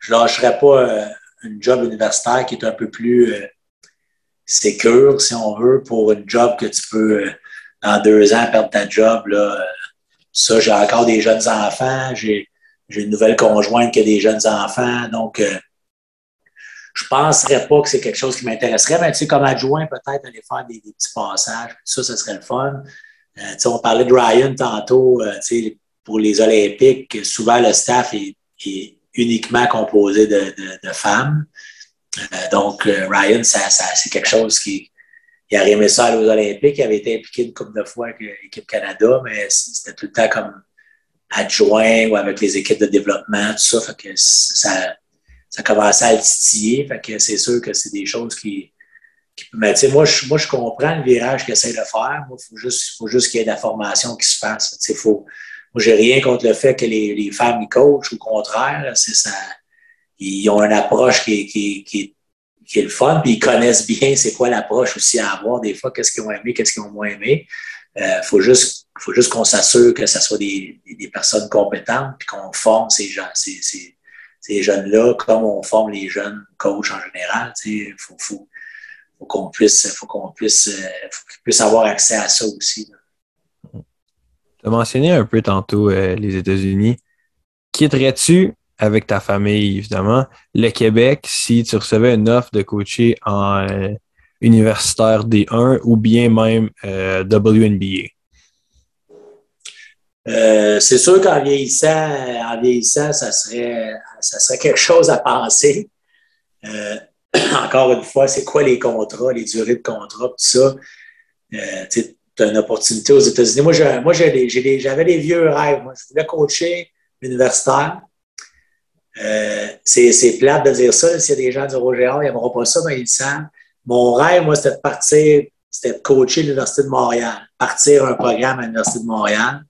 je lâcherai pas euh, une job universitaire qui est un peu plus sécure, si on veut, pour une job que tu peux, euh, dans deux ans, perdre ta job. Là. Ça, j'ai encore des jeunes enfants, j'ai, une nouvelle conjointe qui a des jeunes enfants, donc euh, je ne penserais pas que c'est quelque chose qui m'intéresserait, mais tu sais, comme adjoint, peut-être aller faire des, petits passages, ça, ce serait le fun. Euh, tu sais, on parlait de Ryan tantôt, tu sais, pour les Olympiques, souvent le staff est, uniquement composé de, femmes. Euh, donc, euh, Ryan, ça, c'est quelque chose qui. Il a aimé ça aux Olympiques. Il avait été impliqué une couple de fois avec l'équipe Canada, mais c'était tout le temps comme adjoint ou avec les équipes de développement, tout ça. Fait que ça, ça commençait à le titiller. Fait que c'est sûr que c'est des choses qui. mais tu sais, moi je, moi, je comprends le virage qu'il essaie de faire. Moi, il faut juste, faut juste qu'il y ait de la formation qui se fasse. Tu sais, faut, moi, j'ai rien contre le fait que les, les femmes y coachent. Au contraire, c'est ça ils ont une approche qui qui, qui, qui est le fun, puis ils connaissent bien c'est quoi l'approche aussi à avoir des fois, qu'est-ce qu'ils ont aimé, qu'est-ce qu'ils ont moins aimé. Il euh, faut juste, faut juste qu'on s'assure que ce soit des, des, personnes compétentes, puis qu'on forme ces gens, ces, ces, ces jeunes-là comme on forme les jeunes coachs en général. Il faut, faut, qu'on puisse, faut qu'on puisse, euh, qu'ils puissent avoir accès à ça aussi. Tu as mentionné un peu tantôt euh, les États-Unis. Quitterais-tu avec ta famille, évidemment. Le Québec, si tu recevais une offre de coacher en euh, universitaire D1 ou bien même WNBA? Euh, c'est sûr qu'en vieillissant, en vieillissant, ça serait, ça serait quelque chose à penser. encore une fois, c'est quoi les contrats, les durées de contrat, tout ça? tu as une opportunité aux États-Unis. Moi, j'avais des vieux rêves. Moi, je voulais coacher universitaire. Euh, c'est plate de dire ça. S'il y a des gens du Roger ils n'aimeront pas ça, mais ils le savent. Mon rêve, moi, c'était de partir, c'était de coacher l'Université de Montréal, partir un programme à l'Université de Montréal.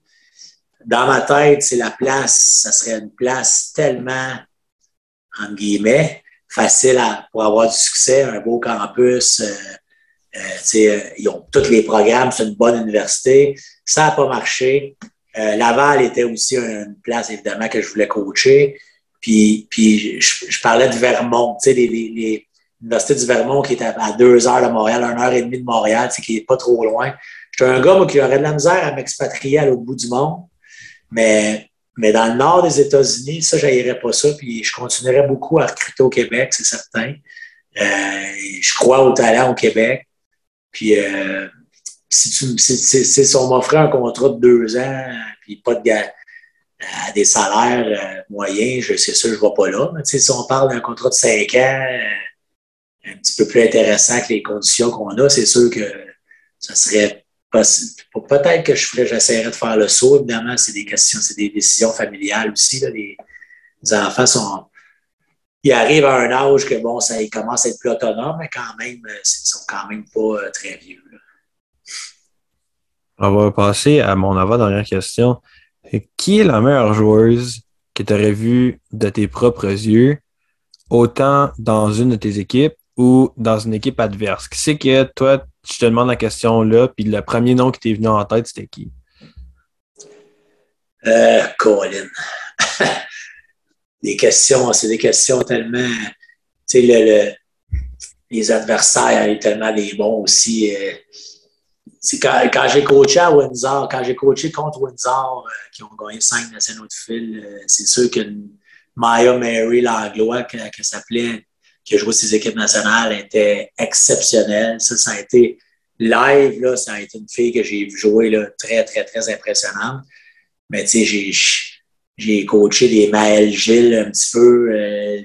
Dans ma tête, c'est la place, ça serait une place tellement, entre guillemets, facile pour avoir du succès, un beau campus. Euh, euh, ils ont tous les programmes, c'est une bonne université. Ça n'a pas marché. Laval était aussi une place, évidemment, que je voulais coacher. Puis, puis je, parlais de Vermont, tu sais, l'Université du Vermont qui est à, deux heures de Montréal, une heure et demie de Montréal, qui n'est pas trop loin. J'étais un gars qui aurait de la misère à m'expatrier à l'autre bout du monde, mais, mais dans le nord des États-Unis, ça, je pas ça, puis je continuerais beaucoup à recruter au Québec, c'est certain. Euh, je crois au talent au Québec. Puis euh, si, tu, si, on m'offrait un contrat de deux ans, puis pas de à des salaires euh, moyens, je sais sûr, je ne vais pas là. Mais si on parle d'un contrat de cinq ans, un petit peu plus intéressant que les conditions qu'on a, c'est sûr que ça serait. Peut-être que je ferais, j'essaierais de faire le saut. Évidemment, c'est des questions, c'est des décisions familiales aussi. Les, enfants sont. Ils arrivent à un âge que bon, ça ils commencent à être plus autonomes, mais quand même, ils sont quand même pas euh, très vieux. On va passer à mon avant-dernière question. Qui est la meilleure joueuse que tu vue de tes propres yeux, autant dans une de tes équipes ou dans une équipe adverse? Qui c'est que toi, tu te demandes la question là, puis le premier nom qui t'est venu en tête, c'était qui? Euh, Colin. des questions, c'est des questions tellement. Tu sais, le, les adversaires ont tellement des bons aussi. Euh, quand, j'ai coaché à Windsor, quand j'ai coaché contre Windsor, euh, qui ont gagné cinq nationaux de fil, c'est sûr que Maya Mary Langlois, qui s'appelait, qui a joué ses équipes nationales, était exceptionnelle. Ça, ça a été live, là, ça a été une fille que j'ai vu jouer là, très, très, très impressionnante. Mais tu sais, j'ai coaché des Maël Gilles un petit peu, euh,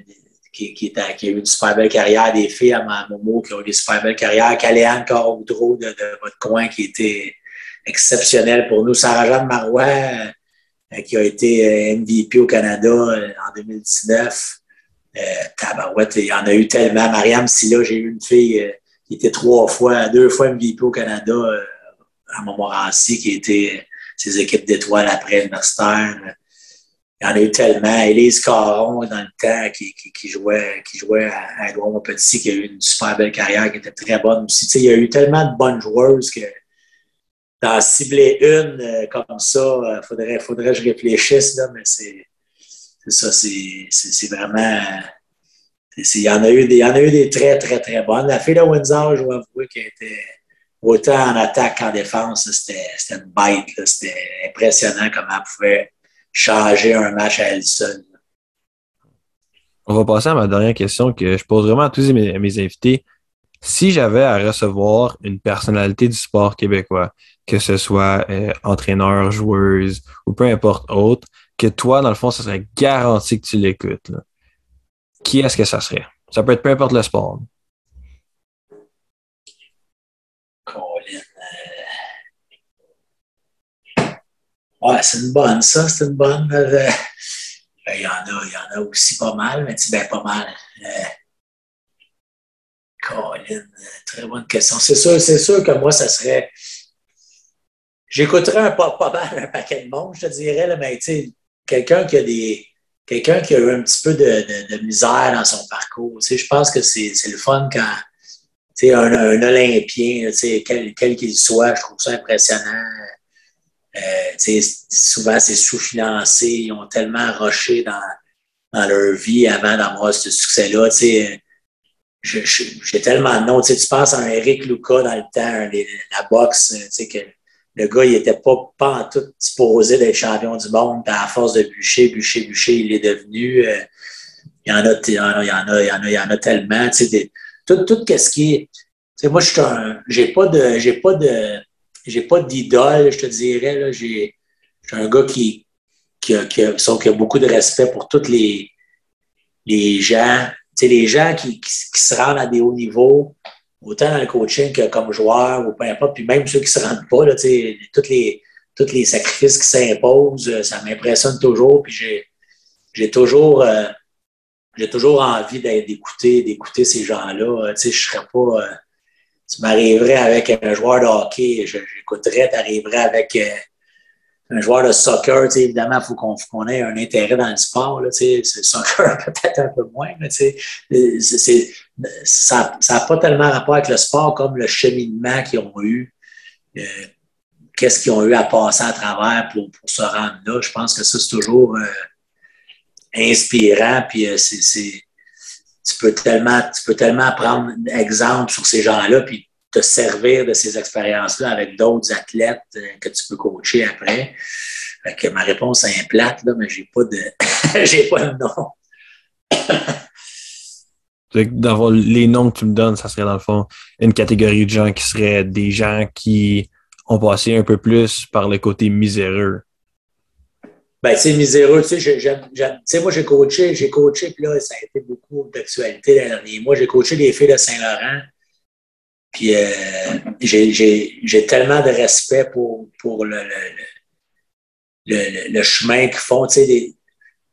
qui, qui, a eu une super belle carrière, des filles à Momo qui ont eu des super belles carrières, Caléane Caroudreau de, de, votre coin qui était exceptionnel pour nous, Sarah-Jeanne Marois, euh, qui a été euh, MVP au Canada en 2019. Euh, il y en a eu tellement. Mariam Silla, j'ai eu une fille euh, qui était trois fois, deux fois MVP au Canada euh, à Montmorency, qui était ses équipes d'étoiles après universitaire. Il y en a eu tellement. Élise Caron, dans le temps, qui, qui, jouait, qui jouait à, à Petit, qui a eu une super belle carrière, qui était très bonne aussi. il y a eu tellement de bonnes joueuses que d'en cibler une comme ça, il faudrait, faudrait que je réfléchisse, là, mais c'est ça, c'est vraiment. Il y, en a eu des, y en a eu des très, très, très bonnes. La fille de Windsor, je dois avouer qu'elle était autant en attaque qu'en défense. C'était une bête. C'était impressionnant comment elle pouvait changer un match à elle seule. On va passer à ma dernière question que je pose vraiment à tous mes, invités. Si j'avais à recevoir une personnalité du sport québécois, que ce soit euh, entraîneur, joueuse ou peu importe autre, que toi, dans le fond, ça serait garanti que tu l'écoutes. Qui est-ce que ça serait? Ça peut être peu importe le sport. Colin. Euh, ouais, c'est une bonne, ça, c'est une bonne. Euh, ben, il y en a, il y en a aussi pas mal, mais tu ben pas mal. Euh, Colin, très bonne question. C'est sûr, c'est sûr que moi, ça serait. J'écouterais pas mal un paquet de monde, je te dirais, là, mais tu sais, quelqu'un qui a des quelqu'un qui a eu un petit peu de, misère dans son parcours. Tu sais, je pense que c'est le fun quand tu sais, un, Olympien, tu sais, quel qu'il soit, je trouve ça impressionnant. Euh, souvent, c'est sous-financé. Ils ont tellement rushé dans, dans leur vie avant d'avoir ce succès-là. J'ai tellement de noms. Tu, penses à un Eric Luca dans le temps, la boxe, que le gars, il n'était pas, pas en tout supposé d'être champion du monde. à force de bûcher, bûcher, bûcher, il est devenu. Euh, il, y en a, il, y en a, il, y en a, il y en a, tellement. tout, tout ce qui est. moi, je pas de. J'ai pas de. J'ai pas d'idole, je te dirais. J'ai, je suis un gars qui, qui, a, qui, qui a beaucoup de respect pour tous les, les gens. les gens qui, qui, se rendent à des hauts niveaux, autant dans le coaching que comme joueur ou peu importe, puis même ceux qui ne se rendent pas, là, tous, les, les sacrifices qui s'imposent, euh, ça m'impressionne toujours. Puis j'ai toujours, euh, toujours envie d'écouter, ces gens-là. Je serais pas. Euh, tu m'arriverais avec un joueur de hockey, j'écouterais, tu arriverais avec un joueur de soccer, évidemment, il faut qu'on ait un intérêt dans le sport. Là, le soccer, peut-être un peu moins, mais ça n'a pas tellement rapport avec le sport comme le cheminement qu'ils ont eu. Euh, qu'est-ce qu'ils ont eu à passer à travers pour, pour se rendre là. Je pense que ça, c'est toujours euh, inspirant. Puis euh, tu, peux tellement, tu peux tellement prendre exemple sur ces gens-là, puis te servir de ces expériences-là avec d'autres athlètes euh, que tu peux coacher après. que ma réponse est plate, là, mais j'ai pas de j'ai pas de nom. D'avoir les noms que tu me donnes, ça serait dans le fond une catégorie de gens qui seraient des gens qui ont passé un peu plus par le côté miséreux. Ben, tu sais, miséreux, tu sais, moi, j'ai coaché, j'ai coaché, puis là, ça a été beaucoup d'actualité les derniers mois. J'ai coaché des filles de Saint-Laurent puis euh, j'ai tellement de respect pour, pour le, le, le, chemin qu'ils font.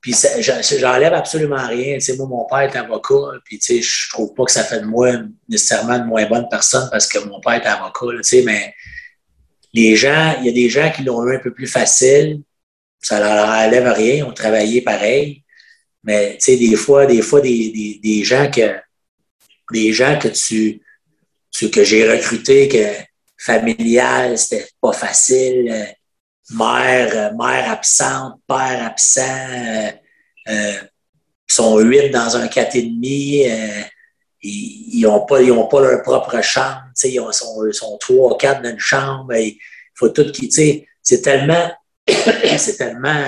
Puis j'enlève absolument rien. moi, mon père est avocat, puis je trouve pas que ça fait de moi nécessairement une moins bonne personne parce que mon père est avocat, mais les gens, il y a des gens qui l'ont eu un peu plus facile, ça leur enlève rien, ont travaillé pareil. Mais des fois, des fois, des, des, des gens que des gens que tu ceux que j'ai recrutés, que familial, c'était pas facile. Euh, mère, euh, mère absente, père absent, euh, sont huit dans un quatre et demi. ils n'ont pas, pas leur propre chambre. Ils sont, sont trois, quatre dans une chambre. Il faut tout quitter. C'est tellement, c'est tellement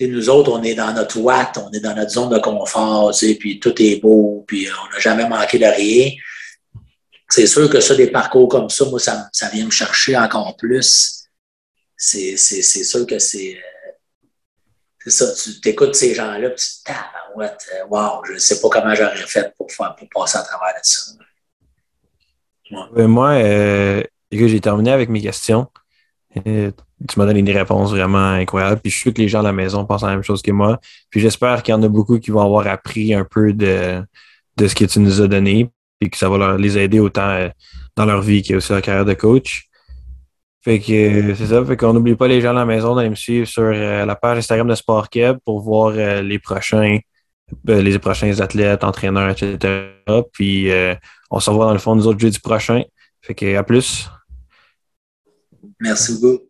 nous autres, on est dans notre ouate, on est dans notre zone de confort, puis tout est beau, puis on n'a jamais manqué de rien c'est sûr que ça, des parcours comme ça, moi, ça, ça vient me chercher encore plus. C'est sûr que c'est. Euh, c'est ça, tu écoutes ces gens-là, tu te tabarouette, euh, wow, je ne sais pas comment j'aurais fait pour, pour passer à travers de ça. Moi, euh, j'ai terminé avec mes questions. tu m'as donné des réponses vraiment incroyables. Puis je suis que les gens à la maison pensent la même chose que moi. Puis j'espère qu'il y en a beaucoup qui vont avoir appris un peu de, de ce que tu nous as donné et que ça va leur, les aider autant euh, dans leur vie qu'aussi leur carrière de coach. Fait que euh, c'est ça. Fait qu'on n'oublie pas les gens à la maison d'aller me suivre sur euh, la page Instagram de Sport pour voir les prochains les prochains athlètes, entraîneurs, etc. Puis on se revoit dans le fond nous autres jeudi prochain. Fait que à plus. Merci beaucoup.